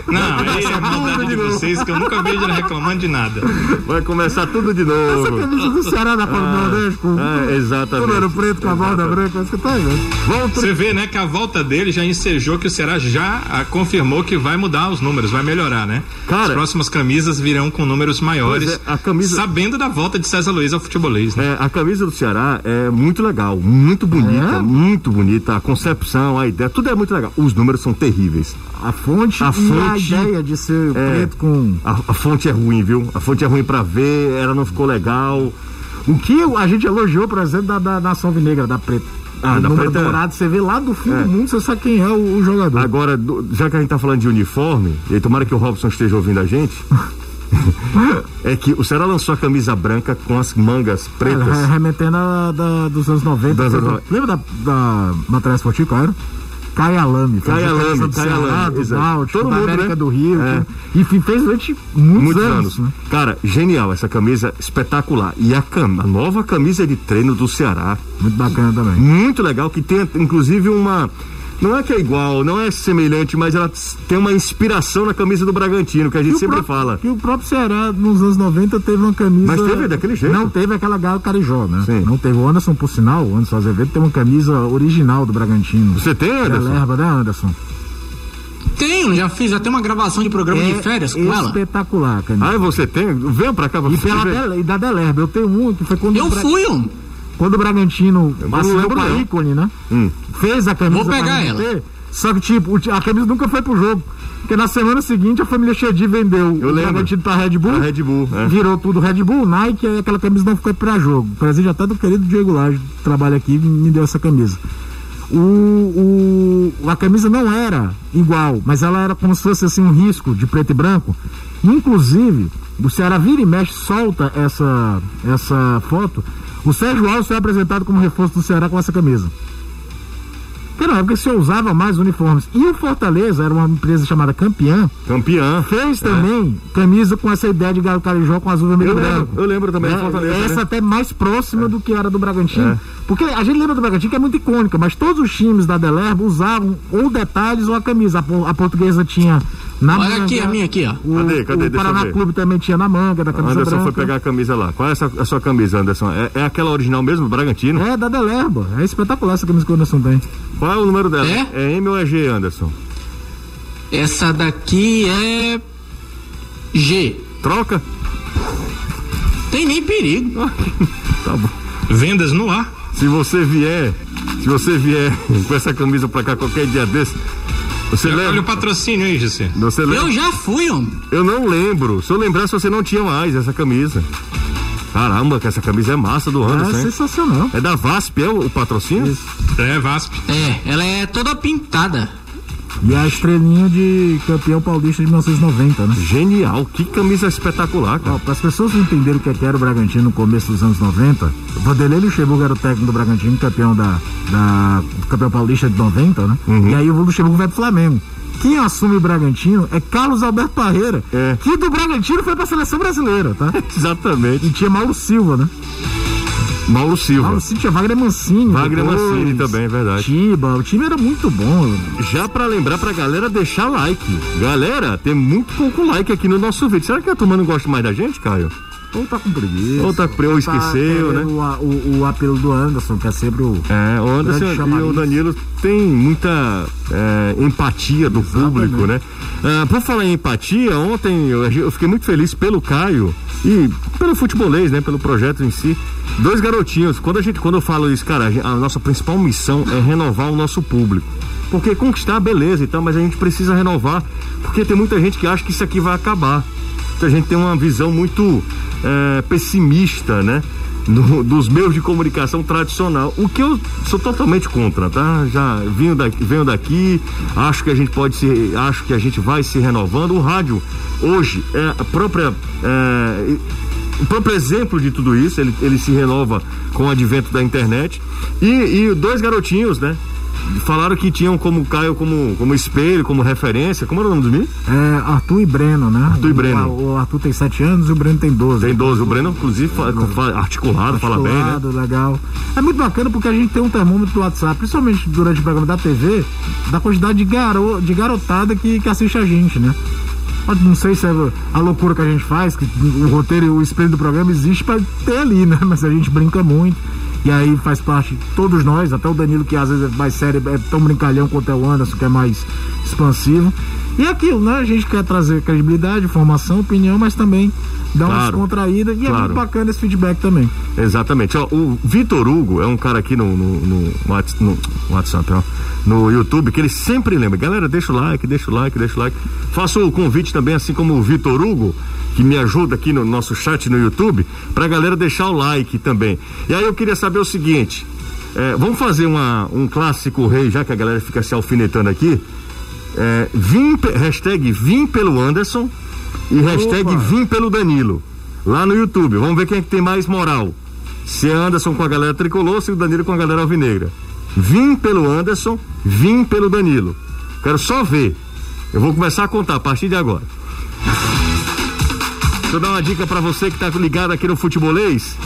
Não, aí é tudo maldade de de vocês que eu nunca vejo ele reclamando de nada. Vai começar tudo de Essa novo. camisa do Ceará da Copa do Nordeste, com Ah, exatamente. era preto com a borda branca, acho que tá aí, né? Vamos Você vê, né, que a volta dele já ensejou que o Ceará já ah, confirmou que vai mudar os números, vai melhorar, né? Cara- As próximas camisas virão com números maiores, Pois é, a camisa- sabendo da volta de César Luiz ao futebolês, né? É, a camisa do Ceará é muito legal, muito bonita, É? muito bonita. A concepção, a ideia, tudo é muito legal. Os números são terríveis. A fonte A e a fonte- ideia de ser É. preto com. A, a fonte é ruim, viu? A fonte é ruim pra ver, ela não ficou legal. O que a gente elogiou, por exemplo, da, da Nação Vinegra, da preta. Ah, da número preta é- dourado, você vê lá do fim É. do mundo, você sabe quem é o, o jogador. Agora, do- já que a gente tá falando de uniforme, e tomara que o Robson esteja ouvindo a gente, é que o Ceará lançou a camisa branca com as mangas É, pretas. re- remetendo a da, dos anos 90. Dos anos Lembra- 90. Lembra da, da Batalha Esportiva, qual era? Caia Lame. Caia Lame, Caia Lame, do exato. Náutico, Todo da mundo, América né? do Rio. É. que- Enfim, fez durante muitos, Muitos anos. anos. né? Cara, genial essa camisa, espetacular. E a, cam- a nova camisa de treino do Ceará, Muito bacana também. muito legal, que tem inclusive uma. Não é que é igual, não é semelhante, mas ela tem uma inspiração na camisa do Bragantino, que a gente sempre próprio- fala. Que o próprio Ceará, nos anos 90, teve uma camisa. Mas teve daquele jeito. Não teve aquela gala carijó, né? Sim. Não teve. O Anderson, por sinal, o Anderson Azevedo tem uma camisa original do Bragantino. Você tem, Da Anderson? Lerba, né, Anderson? Tenho, já fiz até uma gravação de programa de férias com ela. espetacular, a camisa. Ah, você tem? Vem pra cá pra E, você pela ver. Del- e da Delerba, eu tenho uma que foi quando, Eu fui um. Quando o Bragantino assinou lembro, com a ícone, né? Hum. Fez a camisa Vou pegar ela. ter, só que, tipo, a camisa nunca foi pro jogo. Porque na semana seguinte a família Chedi vendeu Eu o lembro. Bragantino pra Red Bull. A Red Bull, é. Virou tudo Red Bull, Nike, aí aquela camisa não ficou pra jogo. Presente até do querido Diego Lage, que trabalha aqui, me deu essa camisa. O, o- a camisa não era igual, mas ela era como se fosse assim um risco de preto e branco. Inclusive, o Ceará vira e mexe, solta essa, essa foto. O Sérgio Alves foi apresentado como reforço do Ceará com essa camisa. Porque na época se usava mais uniformes. E o Fortaleza era uma empresa chamada Campeã, Campeã. fez também camisa com essa ideia de galo carijó com azul vermelho Eu lembro, branco. eu lembro também do É, Fortaleza, Essa né? até mais próxima do que era do Bragantino. É. Porque a gente lembra do Bragantino que é muito icônica, mas todos os times da Delerba usavam ou detalhes ou a camisa. A, a portuguesa tinha na Olha manga. aqui a minha aqui, ó. O, Cadê? Cadê? o Deixa Paraná. Clube também tinha na manga da camisa Anderson branca. foi pegar a camisa lá. Qual é essa, a sua camisa, Anderson? É, é aquela original mesmo, Bragantino? É, da Delerba. É espetacular essa camisa que o Anderson tem. Qual é o número dela? É? M ou é G, Anderson? Essa daqui é G. Troca? Tem nem perigo. Tá bom. Vendas no ar. Se você vier, se você vier com essa camisa pra cá qualquer dia desse, você Olha o lembra? patrocínio aí, José. Você lembra? Eu já fui, homem. Eu não lembro. Se eu lembrar, se você não tinha mais essa camisa. Caramba, que essa camisa é massa do É Anderson, hein? sensacional. É da VASP, é o, o patrocínio? É, VASP. É, ela é toda pintada. E a estrelinha de campeão paulista de 1990, né? Genial, que camisa espetacular, cara. Para as pessoas não entenderem o que é que era o Bragantino no começo dos anos 90, o Vanderlei Luxemburgo era o técnico do Bragantino, campeão da, da campeão paulista de 90, né? Uhum. E aí o Luxemburgo vai pro Flamengo. Quem assume o Bragantino é Carlos Alberto Parreira, É. que do Bragantino foi pra seleção brasileira, tá? Exatamente. E tinha Mauro Silva, né? Mauro Silva. Mauro Silva tinha Wagner Mancini. Wagner depois, Mancini também, é verdade. Tiba, o time era muito bom. Já pra lembrar pra galera deixar like. Galera, tem muito pouco like aqui no nosso vídeo. Será que a turma não gosta mais da gente, Caio? Ou tá com preguiça. Ou tá ou esqueceu, querendo né? O, o, o apelo do Anderson, que é sempre o. É, o Anderson e o Danilo tem muita é, empatia do público, né? Ah, por falar em empatia, ontem eu, eu fiquei muito feliz pelo Caio e pelo futebolês, né? Pelo projeto em si. Dois garotinhos. Quando a gente, quando eu falo isso, cara, a, nossa principal missão é renovar o nosso público. Porque conquistar, beleza e tal, mas a gente precisa renovar. Porque tem muita gente que acha que isso aqui vai acabar. Muita gente tem uma visão muito é, pessimista, né? do- dos meios de comunicação tradicional, o que eu sou totalmente contra, tá? Já venho daqui, venho daqui, acho que a gente pode se, acho que a gente vai se renovando. O rádio hoje é a própria é, o próprio exemplo de tudo isso, ele, ele se renova com o advento da internet. E, e dois garotinhos, né? Falaram que tinham como Caio como, como espelho, como referência. Como era o nome dos meninos? É Arthur e Breno, né? Arthur e Breno. O, o Arthur tem 7 anos e o Breno tem 12. Tem 12. O Breno, inclusive, fa- fa- articulado, fala bem, né? Articulado, legal. É muito bacana porque a gente tem um termômetro do WhatsApp, principalmente durante o programa da TV, da quantidade de, garo, de garotada que, que assiste a gente, né? Não sei se é a loucura que a gente faz, que o roteiro e o espelho do programa existe pra ter ali, né? Mas a gente brinca muito. E aí faz parte de todos nós, até o Danilo, que às vezes é mais sério, é tão brincalhão quanto é o Anderson, que é mais expansivo. E é aquilo, né? A gente quer trazer credibilidade, informação, opinião, mas também dar uma Claro. descontraída. E é Claro. muito bacana esse feedback também. Exatamente. Ó, o Vitor Hugo é um cara aqui no, no, no no WhatsApp, ó, no YouTube, que ele sempre lembra. Galera, deixa o like, deixa o like, deixa o like. Faço o convite também, assim como o Vitor Hugo, que me ajuda aqui no nosso chat no YouTube, pra galera deixar o like também. E aí eu queria saber o seguinte. é, vamos fazer uma, um clássico rei, já que a galera fica se alfinetando aqui. É, vim, hashtag vim pelo Anderson e hashtag vim pelo Danilo. Lá no YouTube. Vamos ver quem é que tem mais moral. Se é Anderson com a galera tricolor, se o Danilo com a galera alvinegra. Vim pelo Anderson, vim pelo Danilo. Quero só ver. Eu vou começar a contar a partir de agora. Deixa eu dar uma dica pra você que tá ligado aqui no Futebolês.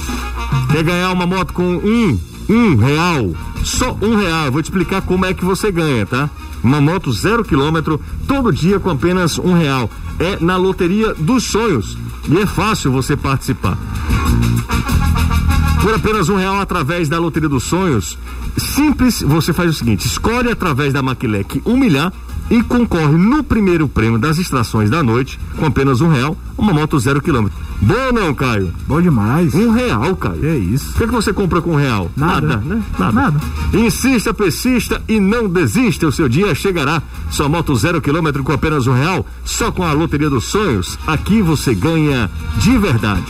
Quer ganhar uma moto com um, um real? Só um real. Eu vou te explicar como é que você ganha, tá? Uma moto zero quilômetro, todo dia com apenas um real. É na Loteria dos Sonhos. E é fácil você participar. Por apenas um real através da Loteria dos Sonhos, simples, você faz o seguinte: escolhe através da Maquilec um milhar e concorre no primeiro prêmio das extrações da noite, com apenas um real, uma moto zero quilômetro. Bom não, Caio? Bom demais. Um real, Caio. É isso. O que, é que você compra com um real? Nada. né? Nada. Nada. Insista, persista e não desista. O seu dia chegará. Sua moto zero quilômetro com apenas um real. Só com a Loteria dos Sonhos. Aqui você ganha de verdade.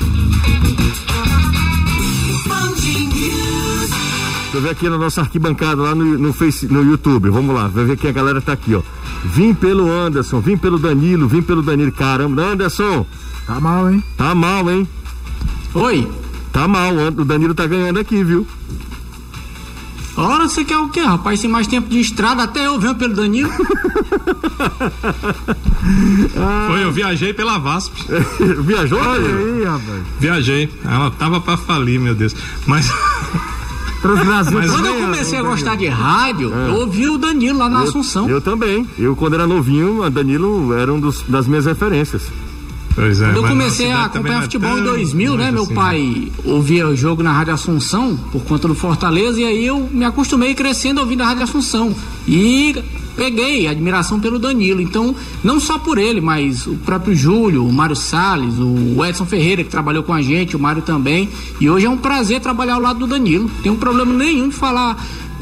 Deixa eu ver aqui na nossa arquibancada lá no, no, face, no YouTube. Vamos lá, vai ver que a galera tá aqui, ó. Vim pelo Anderson, vim pelo Danilo, vim pelo Danilo. Caramba, Anderson, Tá mal, hein? tá mal, hein? Oi. Tá mal, o Danilo tá ganhando aqui, viu? Ora, você quer o quê, rapaz? Sem mais tempo de estrada, até eu venho pelo Danilo. Foi, eu viajei pela VASP. Viajou, Danilo? Aí, rapaz. Viajei. Ela tava pra falir, meu Deus. Mas. Mas- Quando eu comecei a gostar de rádio, eu ouvi o Danilo lá na Assunção. Eu também. Eu, quando era novinho, a Danilo era um dos, das minhas referências. Pois é, Quando eu comecei a acompanhar é futebol em tão 2000, né? Meu assim, pai ouvia o jogo na Rádio Assunção por conta do Fortaleza e aí eu me acostumei crescendo ouvindo a Rádio Assunção. E peguei admiração pelo Danilo. Então, não só por ele, mas o próprio Júlio, o Mário Salles, o Edson Ferreira, que trabalhou com a gente, o Mário também. E hoje é um prazer trabalhar ao lado do Danilo. Não Tem um problema nenhum de falar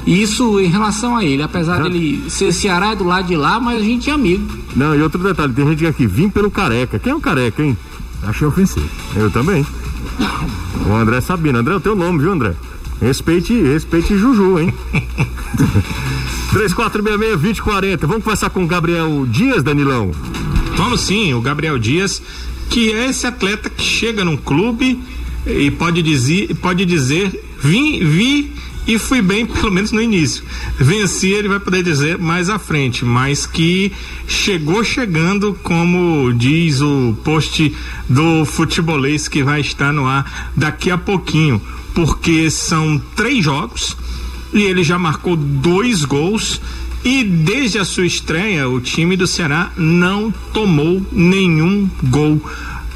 isso em relação a ele. Apesar dele ser Ceará é do lado de lá, mas a gente é amigo. Não, e outro detalhe, tem gente aqui, vim pelo careca. Quem é o careca, hein? Achei ofensivo. Eu também. O André Sabino. André, é o teu nome, viu, André? Respeite, respeite Juju, hein? 3466-2040. Vamos conversar com o Gabriel Dias, Danilão. Vamos sim, o Gabriel Dias, que é esse atleta que chega num clube e pode dizer, pode dizer, vim, vi e fui bem, pelo menos no início. Venci, ele vai poder dizer mais à frente, mas que chegou chegando, como diz o post do futebolês que vai estar no ar daqui a pouquinho, porque são três jogos e ele já marcou dois gols. E desde a sua estreia, o time do Ceará não tomou nenhum gol.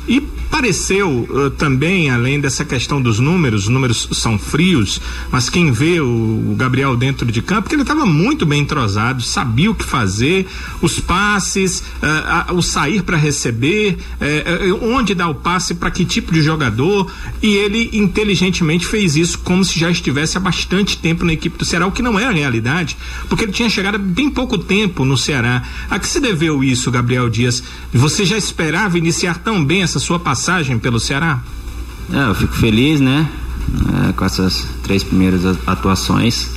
E pareceu uh, também, além dessa questão dos números, os números são frios, mas quem vê o, o Gabriel dentro de campo, que ele estava muito bem entrosado, sabia o que fazer, os passes, uh, a, o sair para receber, uh, onde dar o passe para que tipo de jogador, e ele inteligentemente fez isso como se já estivesse há bastante tempo na equipe do Ceará, o que não é a realidade, porque ele tinha chegado há bem pouco tempo no Ceará. A que se deveu isso, Gabriel Dias? Você já esperava iniciar tão bem essa sua passagem pelo Ceará? É, eu fico feliz, né? É, com essas três primeiras atuações.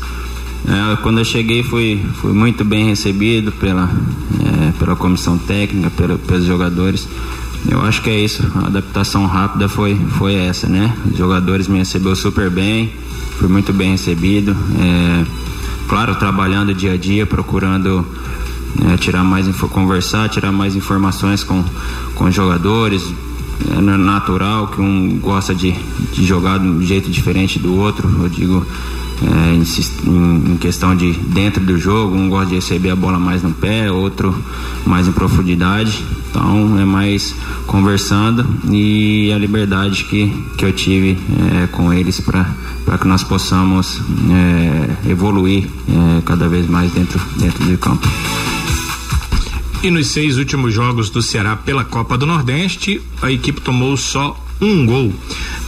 É, quando eu cheguei fui, fui muito bem recebido pela, é, pela comissão técnica, pela, pelos jogadores. Eu acho que é isso, a adaptação rápida foi, foi essa, né? Os jogadores me receberam super bem, fui muito bem recebido. É, claro, trabalhando dia a dia, procurando é, tirar mais conversar, tirar mais informações com, com jogadores. É natural que um gosta de, de jogar de um jeito diferente do outro. Eu digo é, em, em, questão de dentro do jogo, um gosta de receber a bola mais no pé, outro mais em profundidade. Então é mais conversando e a liberdade que, que eu tive é, com eles para que nós possamos é, evoluir é, cada vez mais dentro, dentro do campo. E nos seis últimos jogos do Ceará pela Copa do Nordeste, a equipe tomou só um gol.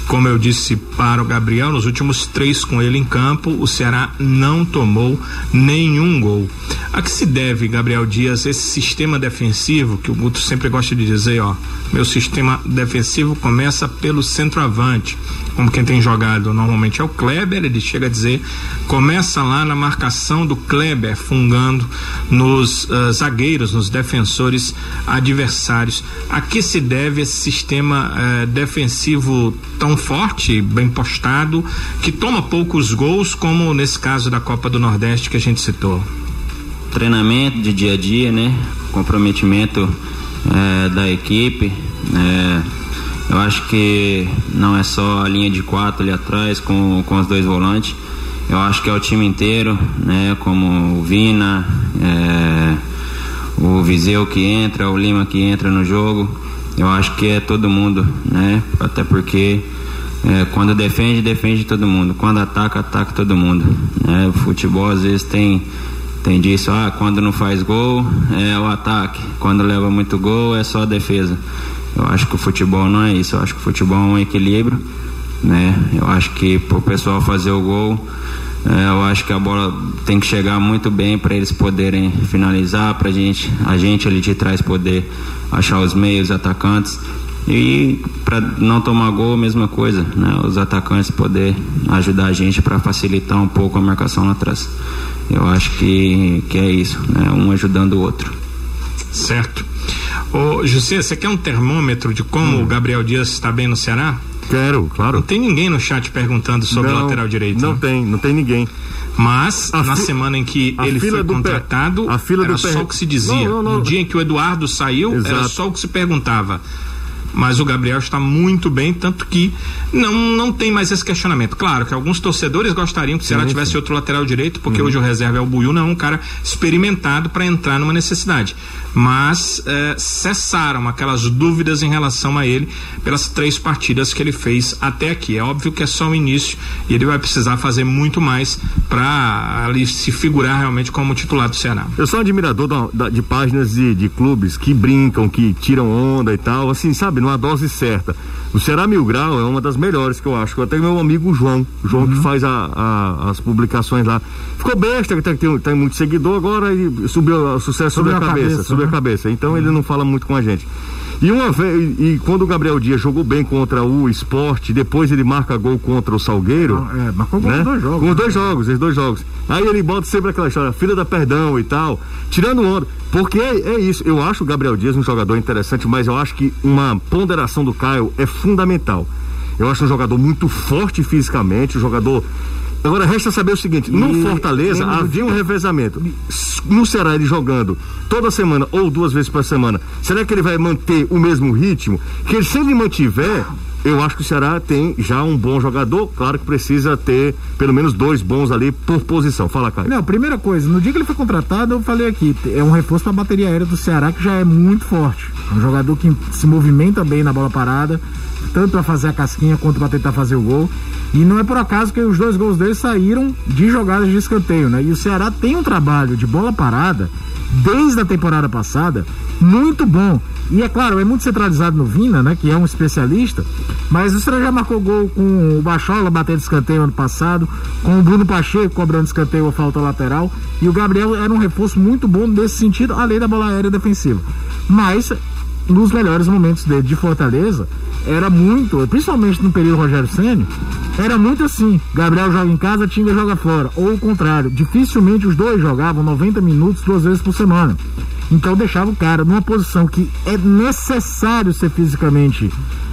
Como eu disse para o Gabriel, nos últimos três com ele em campo, o Ceará não tomou nenhum gol. A que se deve, Gabriel Dias, esse sistema defensivo que o Guto sempre gosta de dizer, ó, meu sistema defensivo começa pelo centroavante. Como quem tem jogado normalmente é o Kleber, ele chega a dizer, começa lá na marcação do Kleber, fungando nos uh, zagueiros, nos defensores adversários. A que se deve esse sistema uh, defensivo tão forte, bem postado, que toma poucos gols, como nesse caso da Copa do Nordeste que a gente citou? Treinamento de dia a dia, né? Comprometimento é, da equipe. É, eu acho que não é só a linha de quatro ali atrás com, com os dois volantes. Eu acho que é o time inteiro, né? Como o Vina, é, o Viseu que entra, o Lima que entra no jogo. Eu acho que é todo mundo, né? Até porque é, quando defende, defende todo mundo. Quando ataca, ataca todo mundo. O futebol às vezes tem, tem disso, ah, quando não faz gol é o ataque. Quando leva muito gol é só a defesa. Eu acho que o futebol não é isso. Eu acho que o futebol é um equilíbrio, né? Eu acho que pro pessoal fazer o gol, é, eu acho que a bola tem que chegar muito bem para eles poderem finalizar, para gente, a gente ali de trás poder achar os meios, atacantes. E para não tomar gol, mesma coisa, né? Os atacantes poder ajudar a gente para facilitar um pouco a marcação lá atrás. Eu acho que, que é isso, né? Um ajudando o outro. Certo. Ô, José, você quer um termômetro de como hum. o Gabriel Dias está bem no Ceará? Quero, claro. Não tem ninguém no chat perguntando sobre não, o lateral direito. Não né? tem, não tem ninguém. Mas, a na fi... semana em que ele foi contratado, a fila era do só o que se dizia. Não, não, no dia em que o Eduardo saiu, Exato. era só o que se perguntava. Mas o Gabriel está muito bem, tanto que não, não tem mais esse questionamento. Claro que alguns torcedores gostariam que o Ceará sim, tivesse sim. outro lateral direito, porque uhum. hoje o reserva é o Buiu, não é um cara experimentado para entrar numa necessidade. Mas é, cessaram aquelas dúvidas em relação a ele pelas três partidas que ele fez até aqui. É óbvio que é só o início e ele vai precisar fazer muito mais para ali se figurar realmente como titular do Ceará. Eu sou um admirador da, da, de páginas de, de clubes que brincam, que tiram onda e tal, assim, sabe, numa dose certa. O Ceará Mil Grau é uma das melhores que eu acho. Até meu amigo João, João uhum. que faz a, a, as publicações lá. Ficou besta, que tem, tem, tem muito seguidor agora e subiu o sucesso subiu a cabeça, cabeça subiu a né? cabeça. Então uhum. ele não fala muito com a gente. E uma vez, e quando o Gabriel Dias jogou bem contra o esporte, depois ele marca gol contra o Salgueiro. é, marcou né? com dois jogos. Com né? dois jogos, esses dois jogos. Aí ele bota sempre aquela história, filha da perdão e tal, tirando onda. Porque é, é, isso, eu acho o Gabriel Dias um jogador interessante, mas eu acho que uma ponderação do Caio é fundamental. Eu acho um jogador muito forte fisicamente, um jogador Agora resta saber o seguinte: no e, Fortaleza havia um revezamento. No Ceará ele jogando toda semana ou duas vezes por semana, será que ele vai manter o mesmo ritmo? Que se ele mantiver, eu acho que o Ceará tem já um bom jogador, claro que precisa ter pelo menos dois bons ali por posição. Fala, Caio. Não, primeira coisa, no dia que ele foi contratado, eu falei aqui, é um reforço para a bateria aérea do Ceará que já é muito forte. É um jogador que se movimenta bem na bola parada, tanto para fazer a casquinha quanto para tentar fazer o gol. E não é por acaso que os dois gols dele saíram de jogadas de escanteio, né? E o Ceará tem um trabalho de bola parada desde a temporada passada muito bom. E é claro, é muito centralizado no Vina, né? Que é um especialista. Mas o Ceará já marcou gol com o Bachola batendo escanteio ano passado, com o Bruno Pacheco cobrando escanteio ou falta lateral. E o Gabriel era um reforço muito bom nesse sentido, além da bola aérea defensiva. Mas nos melhores momentos dele de Fortaleza, era muito, principalmente no período Rogério Senna, era muito assim, Gabriel joga em casa, Tinga joga fora, ou o contrário, dificilmente os dois jogavam 90 minutos duas vezes por semana. Então deixava o cara numa posição que é necessário ser fisicamente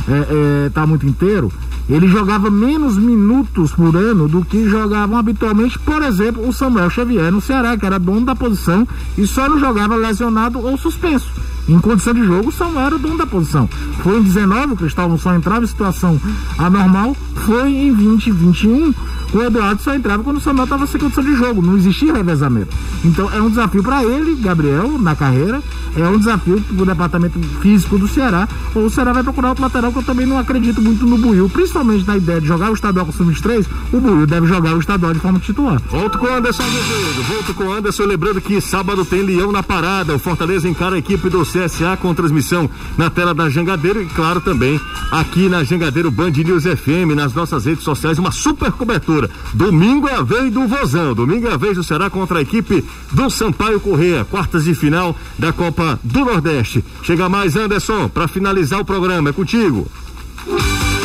é, é, tá muito inteiro, ele jogava menos minutos por ano do que jogavam habitualmente, por exemplo, o Samuel Xavier no Ceará, que era dono da posição e só não jogava lesionado ou suspenso. Em condição de jogo, o Samuel era dono da posição. Foi em 19, o Cristóvão só entrava em situação anormal. Foi em 20, 21, o Eduardo só entrava quando o Samuel estava sem condição de jogo. Não existia revezamento. Então é um desafio para ele, Gabriel, na carreira. É um desafio para o departamento físico do Ceará. Ou o Ceará vai procurar outro lateral que eu também não acredito muito no Buiu. Principalmente na ideia de jogar o estadual com o Sub-3, o Buiu deve jogar o estadual de forma titular. Volto com o Anderson Azevedo. Volto com o Anderson. Lembrando que sábado tem Leão na parada. O Fortaleza encara a equipe do CSA com transmissão na tela da Jangadeiro e, claro, também aqui na Jangadeiro Band News FM, nas nossas redes sociais, uma super cobertura. Domingo é a vez do Vozão. Domingo é a vez do Ceará contra a equipe do Sampaio Correia, quartas de final da Copa do Nordeste. Chega mais, Anderson, para finalizar o programa. É contigo.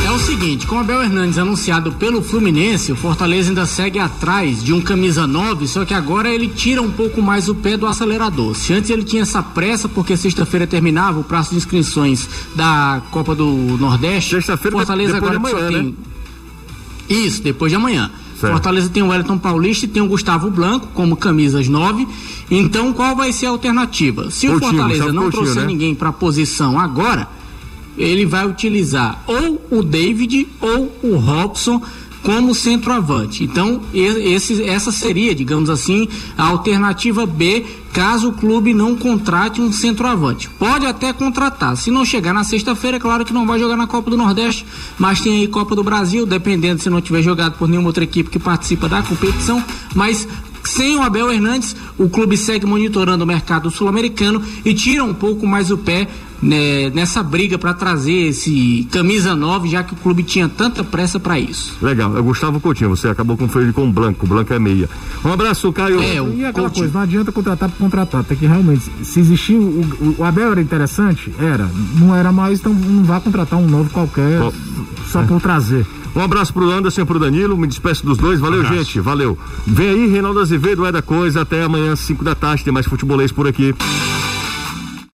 É o seguinte, com Abel Hernandes anunciado pelo Fluminense, o Fortaleza ainda segue atrás de um camisa 9, só que agora ele tira um pouco mais o pé do acelerador. Se antes ele tinha essa pressa, porque sexta-feira terminava o prazo de inscrições da Copa do Nordeste, sexta-feira Fortaleza agora de só tem. Né? Isso, depois de amanhã. Certo. Fortaleza tem o Wellington Paulista e tem o Gustavo Blanco como camisas 9. Então, qual vai ser a alternativa? Se Coutinho, o Fortaleza não Coutinho, trouxer né? ninguém para a posição agora, ele vai utilizar ou o David ou o Robson como centroavante. Então, esse, essa seria, digamos assim, a alternativa B, caso o clube não contrate um centroavante. Pode até contratar. Se não chegar na sexta-feira, é claro que não vai jogar na Copa do Nordeste, mas tem aí Copa do Brasil, dependendo se não tiver jogado por nenhuma outra equipe que participa da competição. Mas sem o Abel Hernandes, o clube segue monitorando o mercado sul-americano e tira um pouco mais o pé né, nessa briga para trazer esse camisa 9, já que o clube tinha tanta pressa para isso. Legal, é Gustavo Coutinho, você acabou confundindo com o Blanco, o Blanco é meia. Um abraço, Caio. É, e aquela Coutinho. coisa, não adianta contratar por contratar, tem que realmente, se existir, o, o, o, Abel era interessante? Era, não era mais, então não vá contratar um novo qualquer, só por trazer. Um abraço pro Anderson e pro Danilo, me despeço dos dois, valeu um gente, valeu. Vem aí, Reinaldo Azevedo, é da coisa, até amanhã, 5 da tarde, tem mais futebolês por aqui.